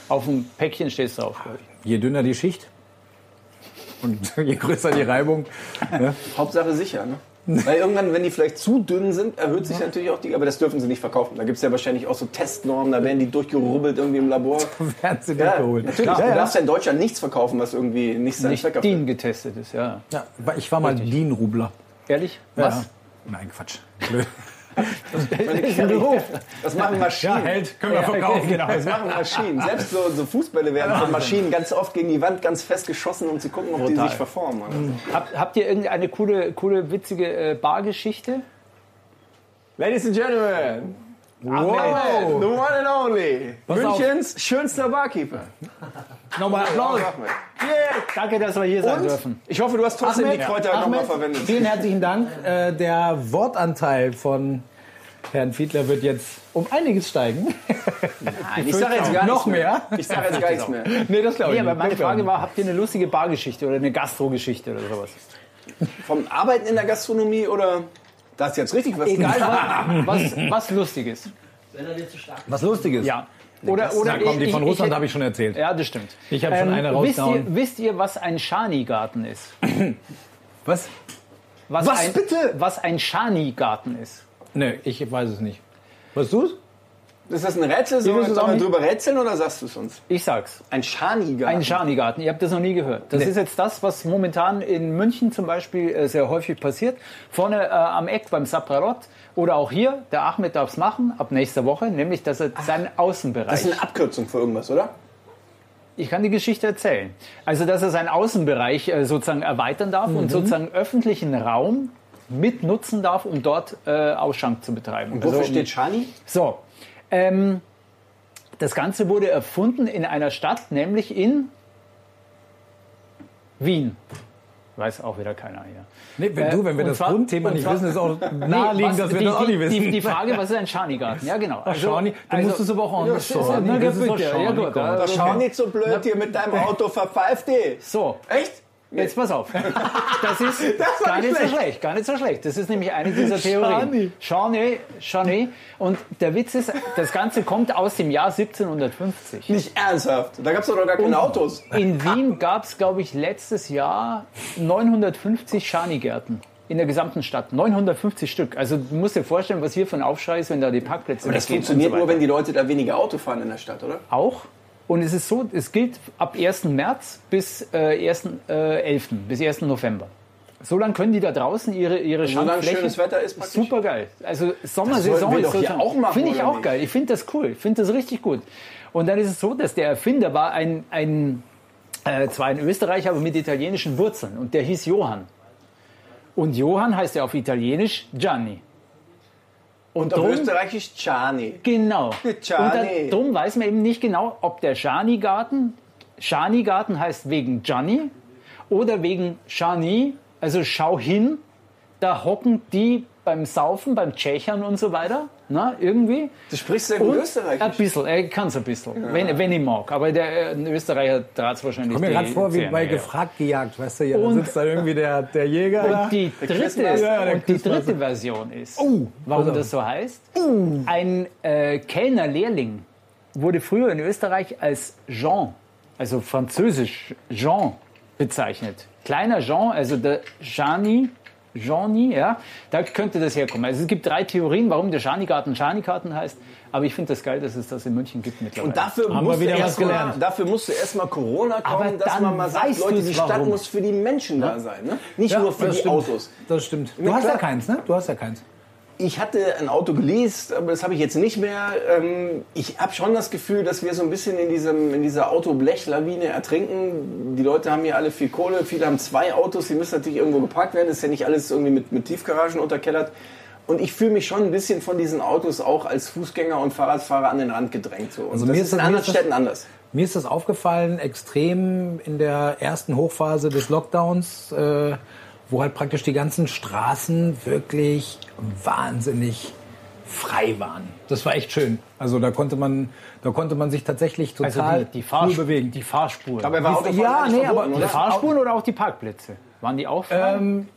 Auf dem Päckchen steht es drauf. ich. Je dünner die Schicht und je größer die Reibung. Ne? Hauptsache sicher, ne? Weil irgendwann, wenn die vielleicht zu dünn sind, erhöht sich natürlich auch die, aber das dürfen sie nicht verkaufen. Da gibt es ja wahrscheinlich auch so Testnormen, da werden die durchgerubbelt irgendwie im Labor. Werden sie Ja, durchgeholt. natürlich. Ja, du ja. darfst ja in Deutschland nichts verkaufen, was irgendwie nicht seinen Nicht Zweck erfüllt. DIN getestet ist, ja. Ja, ich war mal DIN-Rubler. Ehrlich? Was? Ja. Nein, Quatsch. Blöd. Das Beruf. Das machen Maschinen. Held, können wir verkaufen. genau. Das machen Maschinen. Selbst so, so Fußbälle werden von Maschinen ganz oft gegen die Wand ganz fest geschossen, um zu gucken, ob die Brutal. sich verformen. Oder? Habt, habt ihr irgendeine coole, coole witzige äh, Bargeschichte? Ladies and Gentlemen, Wow. Ahmed, the one and only, Pass auf. Münchens schönster Barkeeper. Nochmal Applaus. Ahmed. Danke, dass wir hier sein Und dürfen. ich hoffe, du hast trotzdem Ahmed, die Kräuter nochmal Ahmed, verwendet. Vielen herzlichen Dank. Äh, der Wortanteil von Herrn Fiedler wird jetzt um einiges steigen. Ich sage jetzt gar Noch nichts mehr? Ich sage jetzt gar nichts mehr. nee, das glaube Nee, ich aber nicht. meine Das glaub Frage war, habt ihr eine lustige Bargeschichte oder eine Gastrogeschichte oder sowas? Vom Arbeiten in der Gastronomie oder da ist jetzt richtig was Egal, was, was, was lustig ist. Wenn er dir zu stark nicht. Was Lustiges. Ja. Oder, oder Na komm, die ich- von ich- Russland habe ich schon erzählt. Ja, das stimmt. Ähm, Ich habe schon eine wisst ihr, wisst ihr, was ein Schani-Garten ist? Was? Was, Was ein, bitte? Was ein Schani-Garten ist? Nee, ich weiß es nicht. Weißt du es? Ist das ein Rätsel? Sollen wir drüber rätseln oder sagst du es uns? Ich sag's. Ein Schanigarten. Ein Schani-Garten. Ihr habt das noch nie gehört. Das Nee. ist jetzt das, was momentan in München zum Beispiel äh, sehr häufig passiert. Vorne äh, am Eck beim Saprarot oder auch hier, der Ahmed darf's machen, ab nächster Woche, nämlich dass er seinen Außenbereich. Das ist eine Abkürzung für irgendwas, oder? Ich kann die Geschichte erzählen. Also, dass er seinen Außenbereich äh, sozusagen erweitern darf und sozusagen öffentlichen Raum mitnutzen darf, um dort äh, Ausschank zu betreiben. Und wofür Also, steht Schani? So, ähm, das Ganze wurde erfunden in einer Stadt, nämlich in Wien. Weiß auch wieder keiner hier. Nee, wenn, du, wenn wir das zwar- Grundthema und nicht zwar- wissen, ist auch Nee, naheliegend, was- dass wir die, das auch nicht wissen. Die, die Frage, was ist ein Schani-Garten? Ja, genau. Ach, Schani, du musst es aber auch das ist ja- sagen. na, Das ist doch bitte. Ja, gut, ja, Das schau nicht so blöd hier mit deinem Auto, verpfeift die. So, Echt? Jetzt pass auf. Das ist gar nicht so schlecht, gar nicht so schlecht. Das ist nämlich eine dieser Theorien. Charney, Charney. Und der Witz ist, das Ganze kommt aus dem Jahr 1750. Nicht ernsthaft. Da gab es doch noch gar keine Autos. In Wien gab es, glaube ich, letztes Jahr 950 Schanigärten. In der gesamten Stadt. 950 Stück. Also du musst dir vorstellen, was hier für ein Aufschrei ist, wenn da die Parkplätze Und das und funktioniert so nur, wenn die Leute da weniger Auto fahren in der Stadt, oder? auch. Und es ist so, es gilt ab 1. März bis äh, 1. Äh, 11. bis 1. November. So lange können die da draußen ihre, ihre solange Schandfläche- schönes Wetter ist praktisch? Super geil. Also Sommersaison ist sozusagen- auch machen, Finde ich auch nicht? geil. Ich finde das cool. Ich finde das richtig gut. Und dann ist es so, dass der Erfinder war ein, ein äh, zwar ein Österreicher, aber mit italienischen Wurzeln. Und der hieß Johann. Und Johann heißt ja auf Italienisch Gianni. Und Auf drum- Österreichisch Chani. Genau. Gianni. Und darum weiß man eben nicht genau, ob der Schani-Garten, Schani-Garten heißt wegen Gianni oder wegen Shani, also schau hin, da hocken die beim Saufen, beim Tschechern und so weiter, na, irgendwie. Du sprichst sehr gut Österreichisch. Ein bisschen, er kann es ein bisschen, wenn, wenn ich mag. Aber der äh, ein Österreicher trat es wahrscheinlich Kommt mir gerade vor wie bei ja. gefragt gejagt, weißt du, ja, da Und- sitzt da irgendwie der, der Jäger da. Und die dritte. Ja, der und die dritte Version ist, Oh, warum auf. das so heißt. Ein äh, Kellnerlehrling wurde früher in Österreich als Jean, also französisch Jean bezeichnet. Kleiner Jean, also der Jani, Jeanni, ja, da könnte das herkommen. Also es gibt drei Theorien, warum der Schanigarten Schanigarten heißt. Aber ich finde das geil, dass es das in München gibt mittlerweile. Und dafür Haben wir musste wieder was erst mal, gelernt. dafür musste erstmal Corona kommen, Aber dass man mal sagt, Leute, die Stadt warum. muss für die Menschen da sein, ne? Nicht Ja, nur für die stimmt. Autos. Das stimmt. Du hast ja keins, ne? Du hast ja keins. Ich hatte ein Auto geleast, aber das habe ich jetzt nicht mehr. Ähm, Ich habe schon das Gefühl, dass wir so ein bisschen in, diesem, in dieser Autoblechlawine ertrinken. Die Leute haben hier alle viel Kohle, viele haben zwei Autos, die müssen natürlich irgendwo geparkt werden. Das ist ja nicht alles irgendwie mit, mit Tiefgaragen unterkellert. Und ich fühle mich schon ein bisschen von diesen Autos auch als Fußgänger und Fahrradfahrer an den Rand gedrängt. So. Und Also das mir ist in anderen Städten anders. Mir ist das aufgefallen, extrem in der ersten Hochphase des Lockdowns, äh, wo halt praktisch die ganzen Straßen wirklich wahnsinnig frei waren. Das war echt schön. Also da konnte man, da konnte man sich tatsächlich also total die, die, cool Fahrspur, bewegen. die Fahrspuren. Dabei war Die- ja, nee, aber- die oder? Fahrspuren oder auch die Parkplätze? Waren die auch frei? Ähm,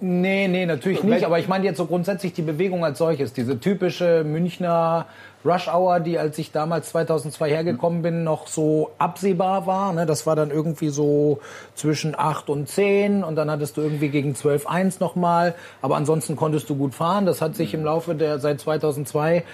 nee, nee, natürlich nicht. Aber ich meine jetzt so grundsätzlich die Bewegung als solches. Diese typische Münchner Rush Hour, die als ich damals 2002 hergekommen bin, noch so absehbar war. Ne? Das war dann irgendwie so zwischen 8 und 10 und dann hattest du irgendwie gegen 12 1 nochmal. Aber ansonsten konntest du gut fahren. Das hat sich im Laufe der, seit 2002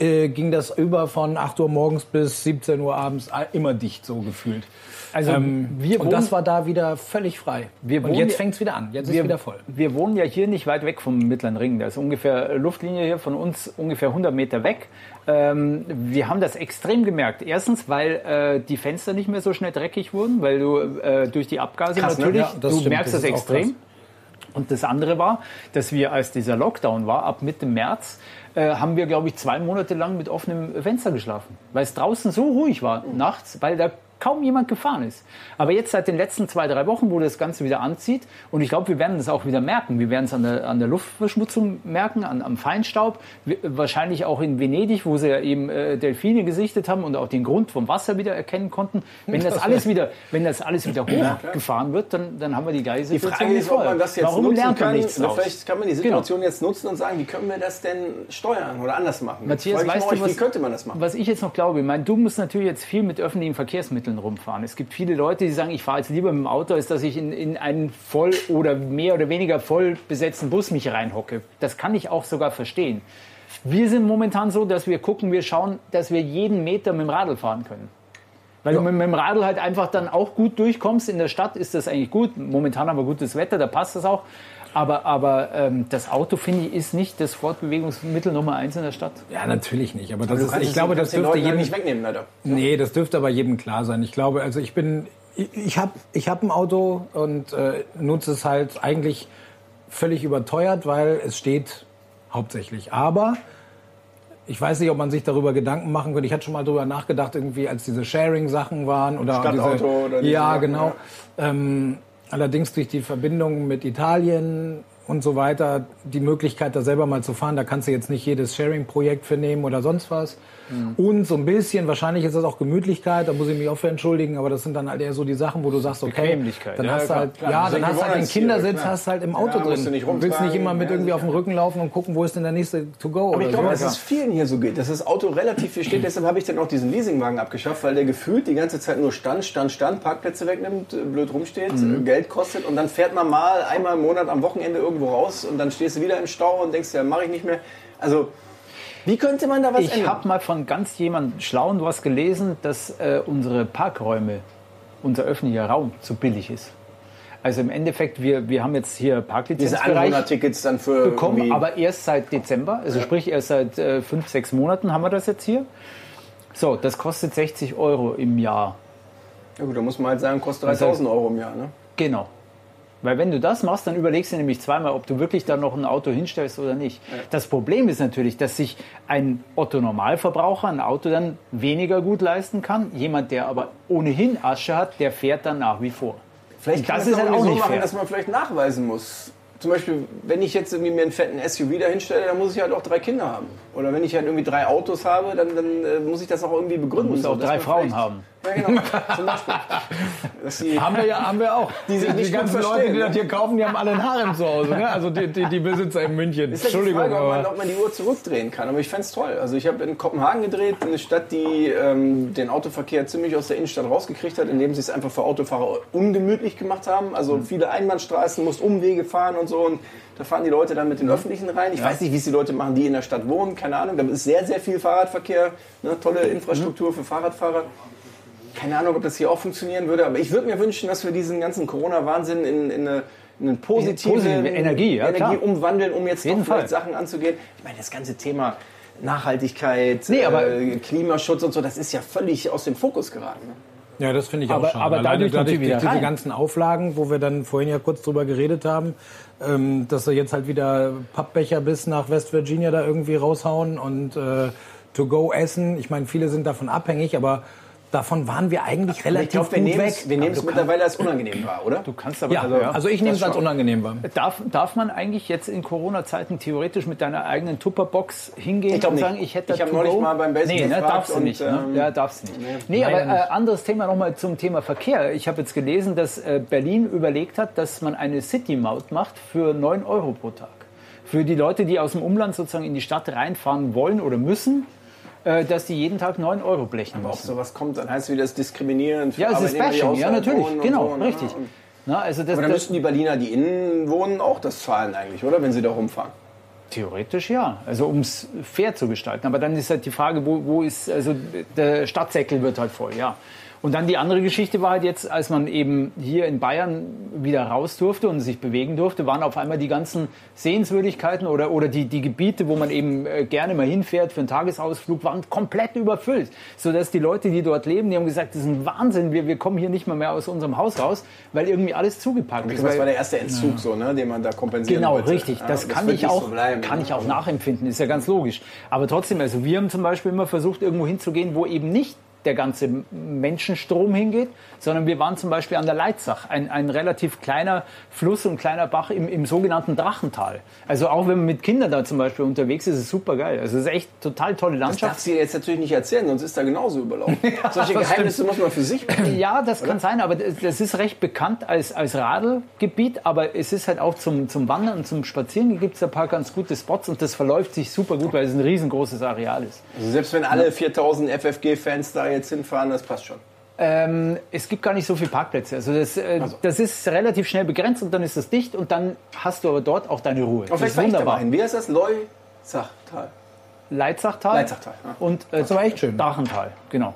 äh, ging das über von 8 Uhr morgens bis 17 Uhr abends immer dicht so gefühlt. Also Ähm, wir und wohnen- das war da wieder völlig frei. Wir und wohnen jetzt ja- fängt es wieder an. Jetzt ist wir, es wieder voll. wir wohnen ja hier nicht weit weg vom Mittleren Ring. Da ist ungefähr Luftlinie hier von uns ungefähr 100 Meter weg. Ähm, wir haben das extrem gemerkt. Erstens, weil äh, die Fenster nicht mehr so schnell dreckig wurden, weil du äh, durch die Abgase Krass, ne? natürlich, Ja, du stimmt, merkst das das, ist extrem. Und das andere war, dass wir, als dieser Lockdown war, ab Mitte März, äh, haben wir, glaube ich, zwei Monate lang mit offenem Fenster geschlafen. Weil es draußen so ruhig war nachts, weil da kaum jemand gefahren ist. Aber jetzt seit den letzten zwei, drei Wochen, wo das Ganze wieder anzieht, und ich glaube, wir werden das auch wieder merken. Wir werden es an der, an der Luftverschmutzung merken, an, am Feinstaub, wahrscheinlich auch in Venedig, wo sie ja eben äh, Delfine gesichtet haben und auch den Grund vom Wasser wieder erkennen konnten. Wenn das alles wieder, wenn das alles wieder hochgefahren wird, dann, dann haben wir die gleiche Die Frage ist, ob man das jetzt Warum nutzen lernt man kann. nichts draus? Genau. Vielleicht kann man die Situation jetzt nutzen und sagen, wie können wir das denn steuern oder anders machen? Matthias, weißt du, euch, was, wie könnte man das machen? was ich jetzt noch glaube? Ich meine, du musst natürlich jetzt viel mit öffentlichen Verkehrsmitteln rumfahren. Es gibt viele Leute, die sagen, ich fahre jetzt lieber mit dem Auto, als dass ich in, in einen voll oder mehr oder weniger voll besetzten Bus mich reinhocke. Das kann ich auch sogar verstehen. Wir sind momentan so, dass wir gucken, wir schauen, dass wir jeden Meter mit dem Radl fahren können. Weil du mit, mit dem Radl halt einfach dann auch gut durchkommst. In der Stadt ist das eigentlich gut. Momentan haben wir gutes Wetter, da passt das auch. Aber, aber ähm, das Auto, finde ich, ist nicht das Fortbewegungsmittel Nummer eins in der Stadt. Ja, natürlich nicht. Aber das ist, ich glaube, das dürfte jedem nicht wegnehmen, leider. Nee, das dürfte aber jedem klar sein. Ich glaube, also ich bin, ich, ich habe ich hab ein Auto und äh, nutze es halt eigentlich völlig überteuert, weil es steht hauptsächlich. Aber ich weiß nicht, ob man sich darüber Gedanken machen könnte. Ich hatte schon mal darüber nachgedacht, irgendwie als diese Sharing-Sachen waren oder Stadtauto diese, oder diese ja Sachen, genau. Ähm, allerdings durch die Verbindung mit Italien und so weiter, die Möglichkeit, da selber mal zu fahren. Da kannst du jetzt nicht jedes Sharing-Projekt für nehmen oder sonst was. Und so ein bisschen, wahrscheinlich ist das auch Gemütlichkeit, da muss ich mich auch für entschuldigen, aber das sind dann halt eher so die Sachen, wo du sagst, okay, dann Ja, hast du halt, klar. ja, dann hast du halt den Kindersitz, klar. hast halt im Auto Ja, musst du drin. nicht Du willst nicht immer mit irgendwie auf dem. Rücken laufen und gucken, wo ist denn der nächste to go Aber ich glaube, so. dass es vielen hier so geht, dass das Auto relativ viel steht. Deshalb habe ich dann auch diesen Leasingwagen abgeschafft, weil der gefühlt die ganze Zeit nur Stand, Stand, Stand, Parkplätze wegnimmt, äh, blöd rumsteht, Mhm. Geld kostet und dann fährt man mal einmal im Monat am Wochenende irgendwo raus und dann stehst du wieder im Stau und denkst, ja, mache ich nicht mehr. Also, wie könnte man da was Ich ändern? habe mal von ganz jemandem Schlauen was gelesen, dass äh, unsere Parkräume, unser öffentlicher Raum zu billig ist. Also im Endeffekt, wir, wir haben jetzt hier Parklizenzbereich dann für bekommen, aber erst seit Dezember, also sprich erst seit äh, fünf, sechs Monaten haben wir das jetzt hier. So, das kostet 60 Euro im Jahr. Ja gut, da muss man halt sagen, kostet 3000 Euro im Jahr. Ne? Genau. Weil wenn du das machst, dann überlegst du nämlich zweimal, ob du wirklich da noch ein Auto hinstellst oder nicht. Das Problem ist natürlich, dass sich ein Otto-Normalverbraucher ein Auto dann weniger gut leisten kann. Jemand, der aber ohnehin Asche hat, der fährt dann nach wie vor. Vielleicht kann das man ist es halt auch so nicht machen, fair. dass man vielleicht nachweisen muss. Zum Beispiel, wenn ich jetzt irgendwie mir einen fetten SUV da hinstelle, dann muss ich halt auch drei Kinder haben. Oder wenn ich halt irgendwie drei Autos habe, dann, dann äh, muss ich das auch irgendwie begründen. musst so, auch drei Frauen haben. Ja, genau. Zum Beispiel. Die, Haben wir ja, haben wir auch. Die sich nicht die ganzen Leute, die ne? das hier kaufen, die haben alle ein Harem zu Hause. Ne? Also die, die, die Besitzer in München. ist die Entschuldigung, Frage, ob man, ob man die Uhr zurückdrehen kann. Aber ich fände es toll. Also ich habe in Kopenhagen gedreht, eine Stadt, die ähm, den Autoverkehr ziemlich aus der Innenstadt rausgekriegt hat, indem sie es einfach für Autofahrer ungemütlich gemacht haben. Also Mhm. viele Einbahnstraßen, musst Umwege fahren und so. Und da fahren die Leute dann mit den Öffentlichen rein. Ich weiß nicht, wie es die Leute machen, die in der Stadt wohnen. Keine Ahnung. Da ist sehr, sehr viel Fahrradverkehr. Ne? Tolle Mhm. Infrastruktur für Fahrradfahrer. Keine Ahnung, ob das hier auch funktionieren würde, aber ich würde mir wünschen, dass wir diesen ganzen Corona-Wahnsinn in, in eine, in eine positive, Positive Energie, ja, Energie klar. umwandeln, um jetzt doch Jeden vielleicht Fall. Sachen anzugehen. Ich meine, das ganze Thema Nachhaltigkeit, Nee, aber- äh, Klimaschutz und so, das ist ja völlig aus dem Fokus geraten. Ne? Ja, das finde ich Aber- auch schade. aber Alleine dadurch natürlich wieder diese rein. ganzen Auflagen, wo wir dann vorhin ja kurz drüber geredet haben, ähm, dass sie jetzt halt wieder Pappbecher bis nach West Virginia da irgendwie raushauen und äh, to go essen. Ich meine, viele sind davon abhängig, aber davon waren wir eigentlich Ich relativ glaube, wir gut nehmen weg. es wir nehmen es mittlerweile als unangenehm wahr, oder? Du kannst aber ja, also, also ich nehme es das als unangenehm wahr. Darf, darf man eigentlich jetzt in Corona-Zeiten theoretisch mit deiner eigenen Tupperbox hingehen Ich glaub und nicht. sagen, ich hätte Ich da hab to neulich mal beim Basic Nee, ne, darfst du und, nicht. Ne? ähm, Ja, darfst du nicht. Nee, aber leider äh, anderes Thema nochmal zum Thema Verkehr. Ich habe jetzt gelesen, dass äh, Berlin überlegt hat, dass man eine City-Maut macht für 9 Euro pro Tag. Für die Leute, die aus dem Umland sozusagen in die Stadt reinfahren wollen oder müssen, dass die jeden Tag 9 Euro blechen müssen. sowas kommt, dann heißt es wieder das Diskriminieren für Ja, es ist Bashing, ja natürlich, genau, so, ne? richtig. Na, also das, Aber dann das, müssten die Berliner, die innen wohnen, auch das zahlen eigentlich, oder? Wenn sie da rumfahren. Theoretisch ja, also um es fair zu gestalten. Aber dann ist halt die Frage, wo, wo ist, also der Stadtsäckel wird halt voll, ja. Und dann die andere Geschichte war halt jetzt, als man eben hier in Bayern wieder raus durfte und sich bewegen durfte, waren auf einmal die ganzen Sehenswürdigkeiten oder, oder die, die Gebiete, wo man eben äh, gerne mal hinfährt für einen Tagesausflug, waren komplett überfüllt. Sodass die Leute, die dort leben, die haben gesagt, das ist ein Wahnsinn, wir, wir kommen hier nicht mal mehr aus unserem Haus raus, weil irgendwie alles zugepackt ist. das war der erste Entzug, so, ne, den man da kompensieren Genau, wollte. richtig. Ja, Das, kann, ich auch, so bleiben, kann ne? ich auch nachempfinden, ist ja ganz logisch. Aber trotzdem, also wir haben zum Beispiel immer versucht, irgendwo hinzugehen, wo eben nicht der ganze Menschenstrom hingeht, sondern wir waren zum Beispiel an der Leitzach, ein, ein relativ kleiner Fluss und kleiner Bach im, im sogenannten Drachental. Also auch wenn man mit Kindern da zum Beispiel unterwegs ist, ist es super geil. Also es ist echt total tolle Das Landschaft. darfst du dir jetzt natürlich nicht erzählen, sonst ist da genauso überlaufen. Solche das Geheimnisse muss man für sich behalten. Ja, das kann sein, aber das das ist recht bekannt als, als Radelgebiet, aber es ist halt auch zum, zum Wandern und zum Spazieren gibt es ein paar ganz gute Spots und das verläuft sich super gut, weil es ein riesengroßes Areal ist. Also selbst wenn alle 4000 FFG-Fans da jetzt hinfahren, das passt schon. Ähm, es gibt gar nicht so viele Parkplätze. Also das, äh, das ist relativ schnell begrenzt und dann ist es dicht und dann hast du aber dort auch deine Ruhe. Aber Das ist wunderbar. hin. Wie heißt das? Leuzachtal. Leitzachtal. Leitzachtal, ja. Und äh, echt schön. Drachental, genau.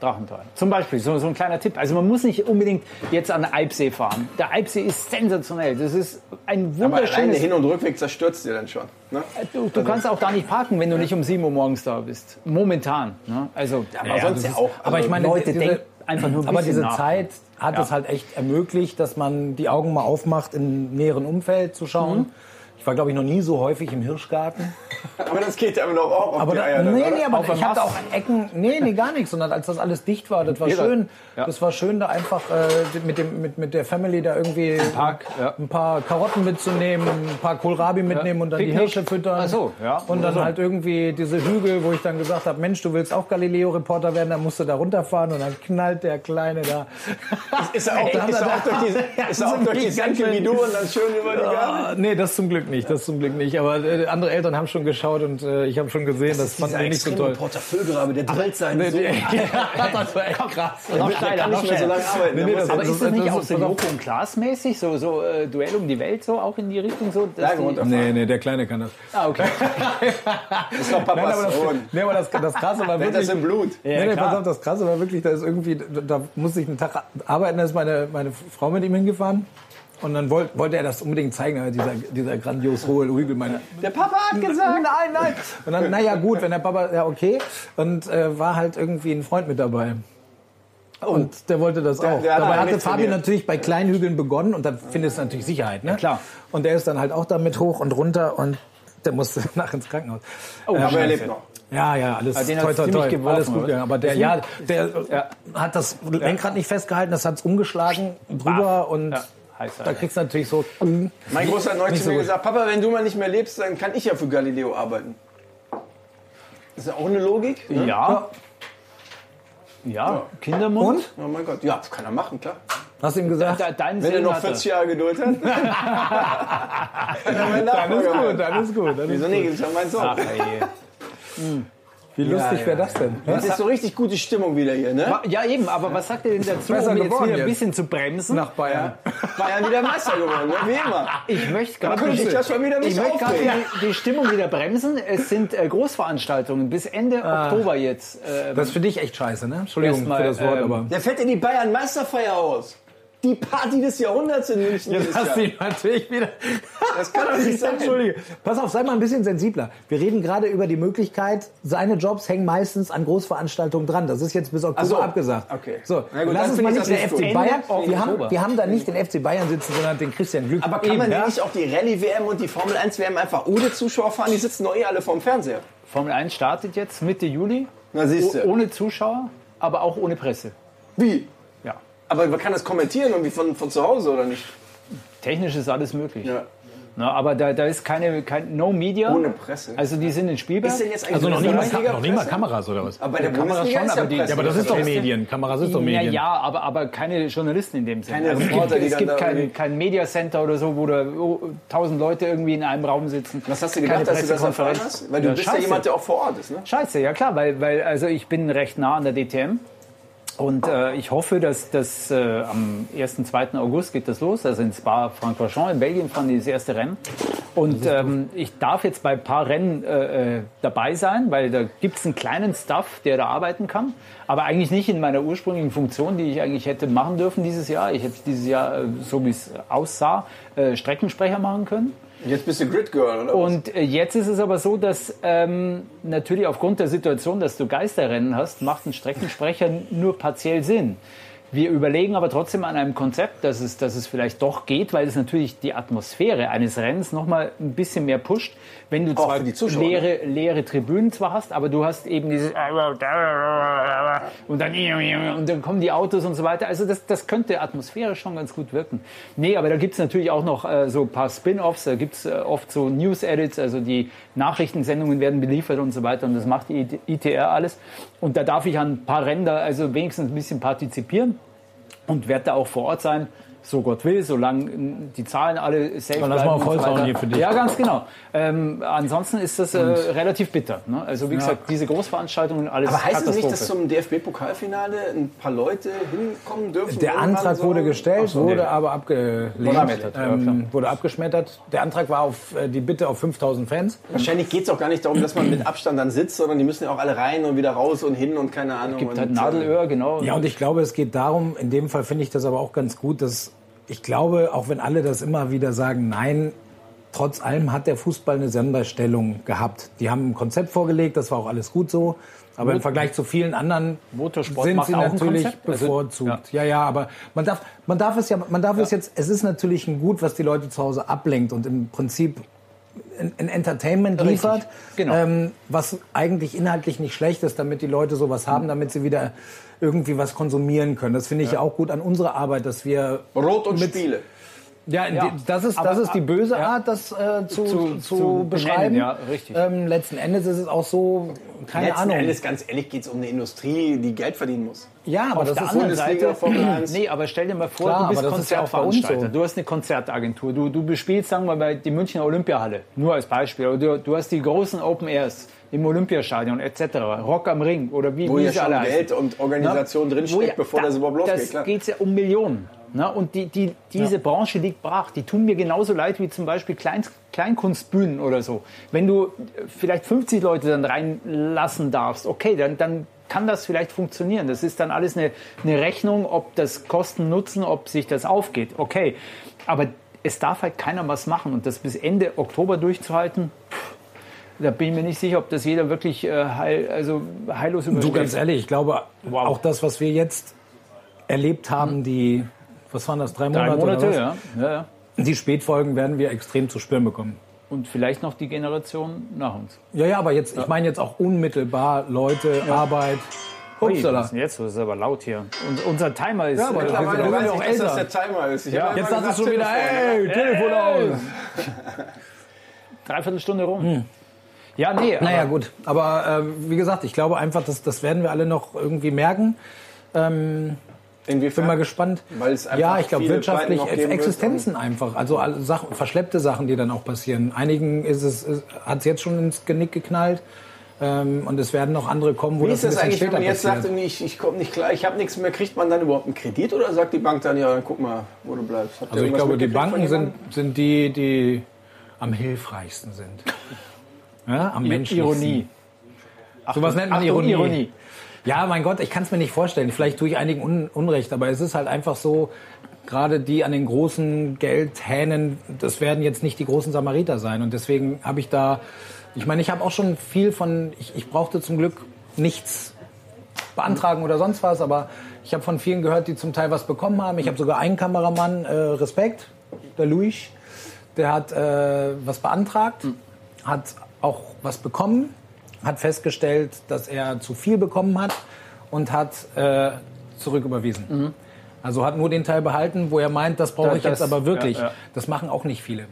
Drachental. Zum Beispiel, so, so ein kleiner Tipp. Also man muss nicht unbedingt jetzt an den Eibsee fahren. Der Eibsee ist sensationell. Das ist ein Aber der wunderschönes... Hin- und Rückweg zerstört dir dann schon. Ne? Du, du kannst auch da nicht parken, wenn du nicht um 7 Uhr morgens da bist. Momentan. Ne? Also, Aber sonst ja auch. Aber ich meine, Leute diese, denken einfach nur ein aber diese nach. Zeit hat Ja. es halt echt ermöglicht, dass man die Augen mal aufmacht, im näheren Umfeld zu schauen. Mhm. Ich war, glaube ich, noch nie so häufig im Hirschgarten. Aber das geht ja noch auch auf Aber die Eier. dann, nee, nee, aber Auf ich hatte auch Ecken, nee, nee, gar nichts, sondern als das alles dicht war, das war Jeder. schön. Ja. Das war schön, da einfach äh, mit, dem, mit, mit der Family da irgendwie Park, ja. ein paar Karotten mitzunehmen, ein paar Kohlrabi mitnehmen und dann die Picknick. Hirsche füttern. Ach so, ja. Und dann so. halt irgendwie diese Hügel, wo ich dann gesagt habe, Mensch, du willst auch Galileo-Reporter werden, dann musst du da runterfahren und dann knallt der Kleine da. Ist er auch, ist er durch die, ist er auch durch die Senke wie du und dann schön über die Gabel? Ah, nee, das zum Glück nicht, das zum Glück nicht. Aber äh, andere Eltern haben schon geschaut und äh, ich habe schon gesehen, das, fanden die nicht so toll. Reporter Füllgrabe, der drillt seinen Nee, Sohn. nee, das war echt krass. Noch Der steiler, kann noch nicht mehr so lange arbeiten. Nee, nee, das- Aber ist das nicht das auch so Joko und Klaas mäßig, so, so äh, Duell um die Welt, so auch in die Richtung so? dass die-. Nee, nee, der Kleine kann das. Ah, okay. Das ist doch Nein, Papas aber das, nee, aber das, das Krasse war wirklich... das im Blut. Ja, nee, nee, pass auf, das Krasse war wirklich, da ist irgendwie, da, da musste ich einen Tag arbeiten, da ist meine, meine Frau mit ihm hingefahren. Und dann wollte, wollte er das unbedingt zeigen, dieser, dieser grandios hohe Hügel. Meine, Der Papa hat gesagt. nein, nein. Und dann, naja, gut, wenn der Papa, ja, okay. Und äh, war halt irgendwie ein Freund mit dabei. Und der wollte das auch. der hat Dabei hatte Fabian natürlich bei kleinen Hügeln begonnen und dann findest du natürlich Sicherheit. Ne? klar. Und der ist dann halt auch damit hoch und runter und der musste nach ins Krankenhaus. Aber er lebt noch. Ja, ja, alles den toi, toi, toi, geworfen, alles gut oder? gegangen. Aber der, ja, der Ja. hat das Lenkrad nicht festgehalten, das hat's umgeschlagen drüber und Ja, heiß, da Alter. kriegst du natürlich so. Mein Großer hat neulich zu so mir gut. gesagt, Papa, wenn du mal nicht mehr lebst, dann kann ich ja für Galileo arbeiten. Ist ja auch eine Logik. Ne? Ja. Ja, Kindermund. Und? Oh mein Gott, ja, das kann er machen, klar. Hast du ihm gesagt? Da, dein Wenn er noch hat er. 40 Jahre Geduld hat. dann ist gut, dann ist gut. Dann ist Wieso nicht? Das ist ja mein Sohn. Ach. Wie lustig wäre das denn? Das ist so richtig gute Stimmung wieder hier, ne? Ja, eben, aber was sagt ihr denn dazu, Besser um jetzt geworden wieder ein jetzt. bisschen zu bremsen? Nach Bayern. Bayern wieder Meister geworden, ne? wie immer. Ich möchte gerade könnte ich ja schon wieder mich ich möchte gerade aufregen. die, die Stimmung wieder bremsen. Es sind äh, Großveranstaltungen bis Ende Oktober jetzt. Äh, Das ist für dich echt scheiße, ne? Entschuldigung Erstmal, für das Wort, ähm, aber. Der fährt in die Bayern Meisterfeier aus. Die Party des Jahrhunderts in München. Jetzt hast du ihn natürlich wieder. Das kann doch nicht sein. Entschuldige. Pass auf, sei mal ein bisschen sensibler. Wir reden gerade über die Möglichkeit, seine Jobs hängen meistens an Großveranstaltungen dran. Das ist jetzt bis Oktober so. abgesagt. Okay. So, Na gut, lass uns mal ich nicht nicht FC gut. Bayern. Wir haben, wir haben da nicht den FC Bayern sitzen, sondern den Christian Glück. Aber kann man ja? nicht auch die Rallye-WM und die Formel-1-WM einfach ohne Zuschauer fahren? Die sitzen doch eh alle vorm Fernseher. Formel 1 startet jetzt Mitte Juli. Na, siehst du. Ohne Zuschauer, aber auch ohne Presse. Wie? Ja. Aber man kann das kommentieren irgendwie von, von zu Hause, oder nicht? Technisch ist alles möglich. Ja. Na, aber da, da ist keine, kein No Media. Ohne Presse. Also die sind in Spielberg. Ist denn jetzt eigentlich Also noch nie, mal, noch nie mal? Kameras oder was? Aber bei der Kameras Bundesliga schon, ist ja aber die-. Ja, aber das ist doch. Medien. Kameras ist doch Ja, Medien. ja, aber, aber keine Journalisten in dem Sinne. Keine Also es Reporter, gibt, die es dann gibt da kein, kein Media Center oder so, wo da oh, tausend Leute irgendwie in einem Raum sitzen. Was hast du Keine gedacht, als du das erfahren hast? Weil du Ja, bist ja scheiße. jemand, der auch vor Ort ist, ne? Scheiße, ja klar, weil, weil also ich bin recht nah an der DTM. Und äh, ich hoffe, dass das äh, am 1. 2. August geht das los. Also in Spa-Francorchamps in Belgien fahren die das erste Rennen. Und ähm, ich darf jetzt bei ein paar Rennen äh, äh, dabei sein, weil da gibt es einen kleinen Staff, der da arbeiten kann. Aber eigentlich nicht in meiner ursprünglichen Funktion, die ich eigentlich hätte machen dürfen dieses Jahr. Ich hätte dieses Jahr, äh, so wie es aussah, äh, Streckensprecher machen können. Jetzt bist du Grid Girl, oder? was? Und äh, jetzt ist es aber so, dass ähm, natürlich aufgrund der Situation, dass du Geisterrennen hast, macht ein Streckensprecher nur partiell Sinn. Wir überlegen aber trotzdem an einem Konzept, dass es, dass es vielleicht doch geht, weil es natürlich die Atmosphäre eines Rennens noch mal ein bisschen mehr pusht, wenn du Auch zwar ne? leere, leere Tribünen zwar hast, aber du hast eben dieses und dann und dann kommen die Autos und so weiter. Also das, das könnte atmosphärisch schon ganz gut wirken. Nee, aber da gibt's natürlich auch noch äh, so ein paar Spin-offs, da gibt's äh, oft so News-Edits, also die Nachrichtensendungen werden beliefert und so weiter und das macht die ITR alles. Und da darf ich an ein paar da also wenigstens ein bisschen partizipieren und werde da auch vor Ort sein, so Gott will, solange die Zahlen alle safe Dann lass bleiben mal und so vollschauen weiter. hier für dich. Ja, ganz genau. Ähm, ansonsten ist das äh, relativ bitter. Ne? Also wie gesagt, diese Großveranstaltungen, alles Aber heißt es nicht, dass zum DFB-Pokalfinale ein paar Leute hinkommen dürfen? Der Antrag so? wurde gestellt, wurde nee. aber abgelehnt. abgeschmettert, ja, ähm, wurde abgeschmettert. Der Antrag war auf äh, die Bitte auf 5000 Fans. Wahrscheinlich geht es auch gar nicht darum, dass man mit Abstand dann sitzt, sondern die müssen ja auch alle rein und wieder raus und hin und keine Ahnung. gibt und, halt Nadelöhr, genau. Ja, und ich glaube, es geht darum, in dem Fall finde ich das aber auch ganz gut, dass ich glaube, auch wenn alle das immer wieder sagen, nein, trotz allem hat der Fußball eine Sonderstellung gehabt. Die haben ein Konzept vorgelegt, das war auch alles gut so. Aber im Vergleich zu vielen anderen Motorsport sind sie natürlich. Also, bevorzugt. ja. ja, aber man darf, man darf es ja, man darf es jetzt, es ist natürlich ein Gut, was die Leute zu Hause ablenkt und im Prinzip ein ein Entertainment Richtig, liefert, genau. ähm, was eigentlich inhaltlich nicht schlecht ist, damit die Leute sowas haben, damit sie wieder irgendwie was konsumieren können. Das finde ich ja. auch gut an unserer Arbeit, dass wir Rot und mit- Spiele. ja, Ja. die- das ist, Aber- das ist die böse ja. Art, das äh, zu, Zu- zu, zu beschreiben. benennen, ja, richtig. Ähm, letzten Endes ist es auch so, keine Letzten Ahnung. Endes, ganz ehrlich, geht es um eine Industrie, die Geld verdienen muss. ja, aber Auf das der ist anderen Seite, Formel 1. nee, aber stell dir mal vor, Klar, du bist Konzertveranstalter. so. Du hast eine Konzertagentur. Du, du bespielst, sagen wir mal, die Münchner Olympiahalle. Nur als Beispiel. Du, du hast die großen Open Airs im Olympiastadion etc. Rock am Ring oder wie, Wo ja schon. Geld und Organisation Wo drinsteckt, ja- bevor da- das überhaupt losgeht. Das Klar. geht ja um Millionen. Ne? Und die, die, diese Branche liegt brach. Die tun mir genauso leid wie zum Beispiel Klein, Kleinkunstbühnen oder so. Wenn du äh, vielleicht 50 Leute dann reinlassen darfst, okay, dann, dann kann das vielleicht funktionieren. Das ist dann alles eine, eine Rechnung, ob das Kosten nutzen, ob sich das aufgeht. Okay, aber es darf halt keiner was machen. Und das bis Ende Oktober durchzuhalten, da bin ich mir nicht sicher, ob das jeder wirklich äh, heil, also heillos Du übersteht. ganz ehrlich, ich glaube, Wow. auch das, was wir jetzt erlebt haben, die, was waren das, drei Monate? Drei Monate, oder ja. ja, ja. was? Die Spätfolgen werden wir extrem zu spüren bekommen. Und vielleicht noch die Generation nach uns. Ja, ja, aber jetzt, ich meine jetzt auch unmittelbar Leute, Arbeit. Ui, was Upsala. ist denn jetzt? Das ist aber laut hier. Und unser Timer ist. Ja, aber äh, mittlerweile sind weiß auch ich, dass das älter. der Timer ist. Ich Ja. Jetzt sagst du schon wieder, Telefon. ey, Telefon aus. dreiviertel Stunde rum. Ja, nee. Naja, gut. Aber äh, wie gesagt, ich glaube einfach, das, das werden wir alle noch irgendwie merken. Ähm, Inwiefern? bin mal gespannt. Weil es einfach ja, ich glaube wirtschaftlich Existenzen einfach, also Sachen, verschleppte Sachen, die dann auch passieren. Einigen ist es ist, hat es jetzt schon ins Genick geknallt ähm, und es werden noch andere kommen, wo Wie das ist ein das bisschen eigentlich, wenn man jetzt passiert. sagt, ich, ich komme nicht klar, ich habe nichts mehr, kriegt man dann überhaupt einen Kredit oder sagt die Bank dann, ja, dann guck mal, wo du bleibst? Habt also ich glaube, die Banken sind, sind die, die am hilfreichsten sind. Ja, am mit menschlichsten. Ironie. Sowas nennt man Achtung, Ironie. Ironie. Ja, mein Gott, ich kann es mir nicht vorstellen. Vielleicht tue ich einigen Un Unrecht, aber es ist halt einfach so, gerade die an den großen Geldhähnen, das werden jetzt nicht die großen Samariter sein. Und deswegen habe ich da, ich meine, ich habe auch schon viel von, ich, ich brauchte zum Glück nichts beantragen oder sonst was, aber ich habe von vielen gehört, die zum Teil was bekommen haben. Ich habe sogar einen Kameramann, äh, Respekt, der Luis, der hat äh, was beantragt, hat auch was bekommen, hat festgestellt, dass er zu viel bekommen hat und hat äh, zurücküberwiesen. Also hat nur den Teil behalten, wo er meint, das brauche ich jetzt das- aber wirklich. ja, ja. Das machen auch nicht viele.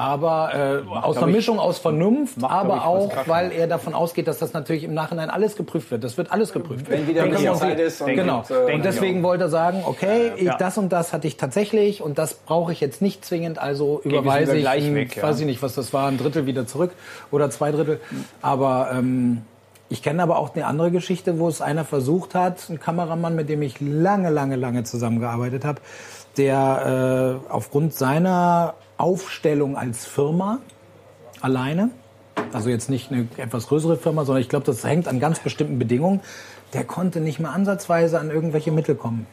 Aber äh, aus einer ich- Mischung aus Vernunft, macht, aber auch, weil er davon ausgeht, dass das natürlich im Nachhinein alles geprüft wird. Das wird alles geprüft. Wenn wieder ein wir bisschen Zeit ist. und- Genau. und, äh, Und deswegen wollte er sagen, okay, ich, Ja. das und das hatte ich tatsächlich und das brauche ich jetzt nicht zwingend, also überweise ich, ein, weg, ja. weiß ich nicht, was das war, ein Drittel wieder zurück oder zwei Drittel. Aber ähm, ich kenne aber auch eine andere Geschichte, wo es einer versucht hat, ein Kameramann, mit dem ich lange, lange, lange zusammengearbeitet habe, der äh, aufgrund seiner Aufstellung als Firma alleine, also jetzt nicht eine etwas größere Firma, sondern ich glaube, das hängt an ganz bestimmten Bedingungen, der konnte nicht mehr ansatzweise an irgendwelche Mittel kommen.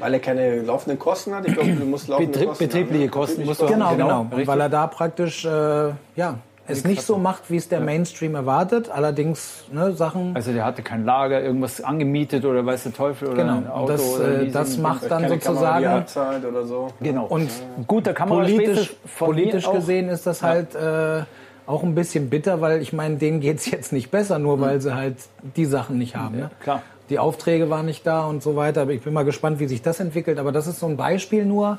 Weil er keine laufenden Kosten hat. Ich glaube, du musst laufende Betrieb- Kosten betriebliche haben, ne? Kosten Betriebliche musst du- Genau, Genau, genau. Und richtig. weil er da praktisch, äh, ja, es nicht so macht, wie es der Mainstream erwartet. Allerdings ne, Sachen. Also der hatte kein Lager, irgendwas angemietet oder weiß der Teufel oder Genau. ein Auto das, oder äh, Leasing. das macht dann Keine Kamera, die sozusagen. abzahlt oder so. Genau. Und guter Kamera politisch, politisch gesehen ist das halt äh, auch ein bisschen bitter, weil ich meine, denen geht's jetzt nicht besser, nur weil sie halt die Sachen nicht haben. Ne? klar. Die Aufträge waren nicht da und so weiter. Aber ich bin mal gespannt, wie sich das entwickelt. Aber das ist so ein Beispiel nur.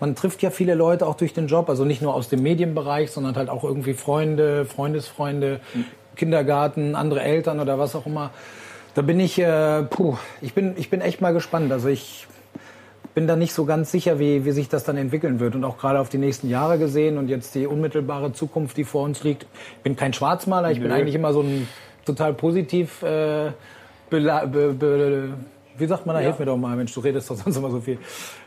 Man trifft ja viele Leute auch durch den Job, also nicht nur aus dem Medienbereich, sondern halt auch irgendwie Freunde, Freundesfreunde, Kindergarten, andere Eltern oder was auch immer. Da bin ich, äh, puh, ich bin, ich bin echt mal gespannt. Also ich bin da nicht so ganz sicher, wie, wie sich das dann entwickeln wird. Und auch gerade auf die nächsten Jahre gesehen und jetzt die unmittelbare Zukunft, die vor uns liegt. Ich bin kein Schwarzmaler, ich bin eigentlich immer so ein total positiv, äh, bela- be, be, wie sagt man da, hilf mir doch mal, Mensch, du redest doch sonst immer so viel.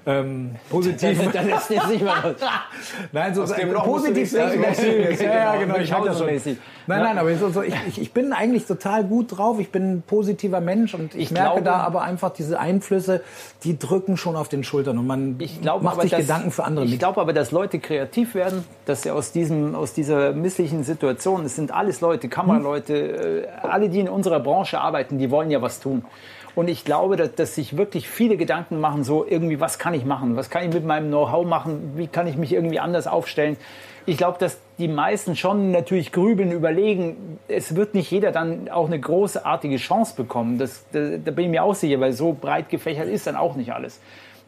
Ähm, positiv. Dann ist jetzt nicht mehr Nein, so du positiv denken. rausziehen. Ja, ja, genau, ich hab das schon. Mäßig. Nein, nein, aber so, so, ich, ich, ich bin eigentlich total gut drauf. Ich bin ein positiver Mensch und ich, Ich merke glaube- da aber einfach diese Einflüsse, die drücken schon auf den Schultern und man Ich glaube macht sich dass- Gedanken für andere Ich glaube aber, dass Leute kreativ werden, dass sie aus, diesem, aus dieser misslichen Situation, es sind alles Leute, Kameraleute, äh, alle, die in unserer Branche arbeiten, die wollen ja was tun. Und ich glaube, dass, dass sich wirklich viele Gedanken machen, so irgendwie, was kann ich machen? Was kann ich mit meinem Know-how machen? Wie kann ich mich irgendwie anders aufstellen? Ich glaube, dass die meisten schon natürlich grübeln, überlegen. Es wird nicht jeder dann auch eine großartige Chance bekommen. Das, da, da bin ich mir auch sicher, weil so breit gefächert ist dann auch nicht alles.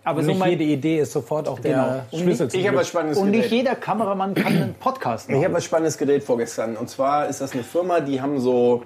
Aber so Nicht mein, jede Idee ist sofort auch der Genau. Und Schlüssel zum Ich habe was Spannendes und nicht jeder Kameramann kann einen Podcast Ich machen. habe was Spannendes gedreht vorgestern. Und zwar ist das eine Firma, die haben so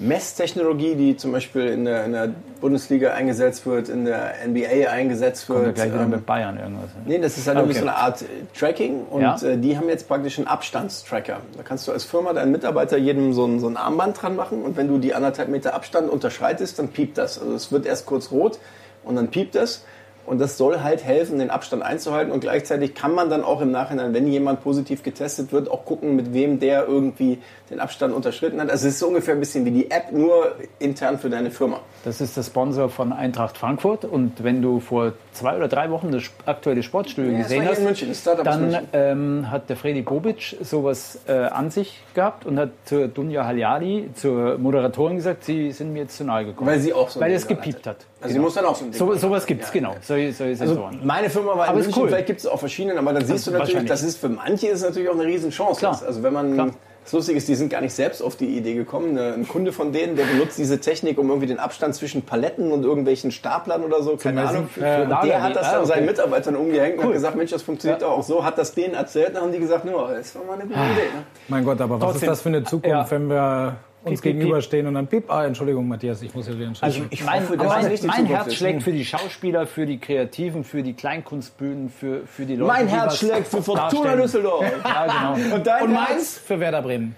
Messtechnologie, die zum Beispiel in der, in der Bundesliga eingesetzt wird, in der NBA eingesetzt Kommen wir wird. gleich wieder Ähm, mit Bayern irgendwas. Nee, das ist halt Okay. irgendwie so eine Art äh, Tracking und Ja. äh, die haben jetzt praktisch einen Abstandstracker. Da kannst du als Firma deinen Mitarbeiter jedem so ein, so ein Armband dran machen und wenn du die anderthalb Meter Abstand unterschreitest, dann piept das. Also es wird erst kurz rot und dann piept das. Und das soll halt helfen, den Abstand einzuhalten. Und gleichzeitig kann man dann auch im Nachhinein, wenn jemand positiv getestet wird, auch gucken, mit wem der irgendwie den Abstand unterschritten hat. Also es ist so ungefähr ein bisschen wie die App, nur intern für deine Firma. Das ist der Sponsor von Eintracht Frankfurt. Und wenn du vor zwei oder drei Wochen das aktuelle Sportstudio Ja, gesehen hast, München, dann ähm, hat der Freddy Bobic sowas äh, an sich gehabt und hat zur Dunja Haljadi, zur Moderatorin gesagt, sie sind mir jetzt zu nahe gekommen. Weil sie auch so Weil es gepiept hatte. hat. Also sie muss dann auch so ein Ding So, sowas gibt es, Ja, genau. ja. Solche, solche Also Sensoren. meine Firma war in Aber ist München, cool. vielleicht gibt es auch verschiedene, aber dann siehst du natürlich, das ist für manche ist natürlich auch eine Riesenchance. Klar. Also wenn man Klar. das Lustige ist, die sind gar nicht selbst auf die Idee gekommen. Ein Kunde von denen, der benutzt diese Technik, um irgendwie den Abstand zwischen Paletten und irgendwelchen Staplern oder so, keine Ahnung. für- für Und Lager- der hat das Ah, dann seinen okay. Mitarbeitern umgehängt und hat gesagt, Mensch, das funktioniert auch so. Hat das denen erzählt, dann haben die gesagt, no, das war mal eine gute Ah. Idee. Ne? Mein Gott, aber was Trotzdem. ist das für eine Zukunft, Ja. wenn wir uns Piep, piep, gegenüberstehen und dann piep, ah, Entschuldigung, Matthias, ich muss ja wieder entschuldigen. ich mein, hoffe, mein, mein Zukunft Herz ist. schlägt für die Schauspieler, für die Kreativen, für die Kleinkunstbühnen, für, für die Leute, Mein die Herz schlägt für Fortuna. Düsseldorf. Ja, genau. Und dein und Herz? meins für Werder Bremen.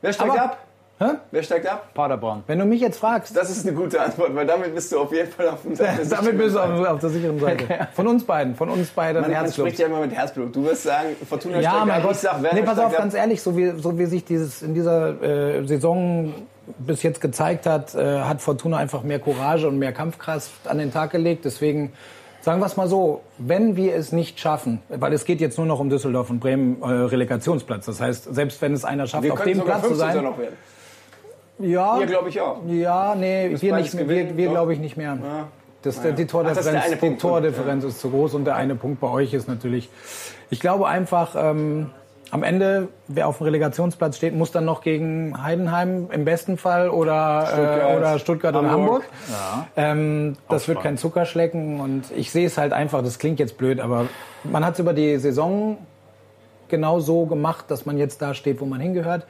Wer steigt Aber- ab? Hä? Wer steigt ab? Paderborn. Wenn du mich jetzt fragst, Das ist eine gute Antwort, weil damit bist du auf jeden Fall auf dem damit bist du auf, auf der sicheren Seite. Von uns beiden, von uns beiden Man, man spricht ja immer mit Herzblut. Du wirst sagen, Fortuna Ja, steigt mein ab, Gott. ich sag, Werder Nee, pass auf, ab. ganz ehrlich, so wie, so wie sich dieses in dieser äh, Saison bis jetzt gezeigt hat, äh, hat Fortuna einfach mehr Courage und mehr Kampfkraft an den Tag gelegt. Deswegen sagen wir es mal so, wenn wir es nicht schaffen, weil es geht jetzt nur noch um Düsseldorf und Bremen äh, Relegationsplatz. Das heißt, selbst wenn es einer schafft, Wir auf dem sogar Platz zu 15. sein, noch werden. Ja, Hier glaube ich auch. ja, nee, wir nicht wir, wir glaube ich nicht mehr. Das, die Ach, das ist der Tordifferenz, eine die. Tordifferenz ist zu groß und der eine Punkt bei euch ist natürlich. Ich glaube einfach, ähm, am Ende, wer auf dem Relegationsplatz steht, muss dann noch gegen Heidenheim im besten Fall oder Stuttgart, äh, oder Stuttgart Hamburg. Hamburg. Ähm, das wird kein Zuckerschlecken und ich sehe es halt einfach. Das klingt jetzt blöd, aber man hat es über die Saison genau so gemacht, dass man jetzt da steht, wo man hingehört.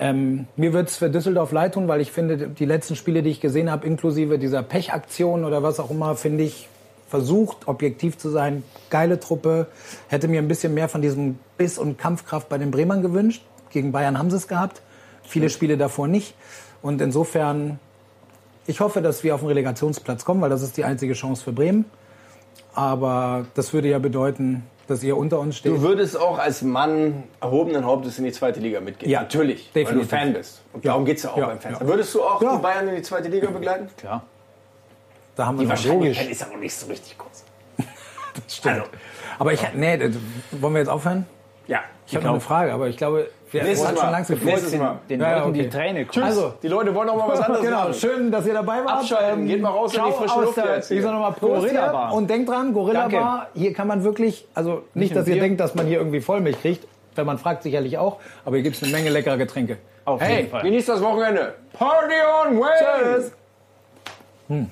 Ähm, mir wird es für Düsseldorf leid tun, weil ich finde, die letzten Spiele, die ich gesehen habe, inklusive dieser Pechaktion oder was auch immer, finde ich, versucht, objektiv zu sein. Geile Truppe. Hätte mir ein bisschen mehr von diesem Biss und Kampfkraft bei den Bremern gewünscht. Gegen Bayern haben sie es gehabt. Viele Spiele davor nicht. Und insofern, ich hoffe, dass wir auf den Relegationsplatz kommen, weil das ist die einzige Chance für Bremen. Aber das würde ja bedeuten, dass ihr unter uns steht. Du würdest auch als Mann erhobenen Hauptes in die zweite Liga mitgehen. Ja, natürlich. definitiv. Weil du Fan bist. Und darum geht es ja auch Ja, beim Fans. ja. Würdest du auch Ja. die Bayern in die zweite Liga begleiten? Klar. da haben wir Die Wahrscheinlichkeit ist aber nicht so richtig groß. Stimmt. aber ich, nee, das- wollen wir jetzt aufhören? Ja. Ich habe noch eine Frage, aber ich glaube, wir Nächstes Mal. schon langsam Nächstes vorziehen. Mal. Den Ja, Leuten okay. die Träne kommen. Also, Die Leute wollen auch mal was anderes genau, machen. schön, dass ihr dabei wart. Abschalten, geht mal raus in die ciao frische Luft der- jetzt. Ich sag nochmal Gorilla. Bar. und denkt dran, Gorilla Danke. Bar, hier kann man wirklich, also nicht, dass ihr Bier. denkt, dass man hier irgendwie Vollmilch kriegt, wenn man fragt sicherlich auch, aber hier gibt's eine Menge leckerer Getränke. Auf Hey, jeden Fall. genießt das Wochenende. Party on Wales! Tschüss.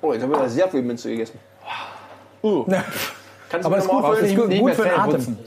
Oh, jetzt haben wir sehr viel Minze gegessen. Uh. Kannst du Aber mir ist gut, für den Atem.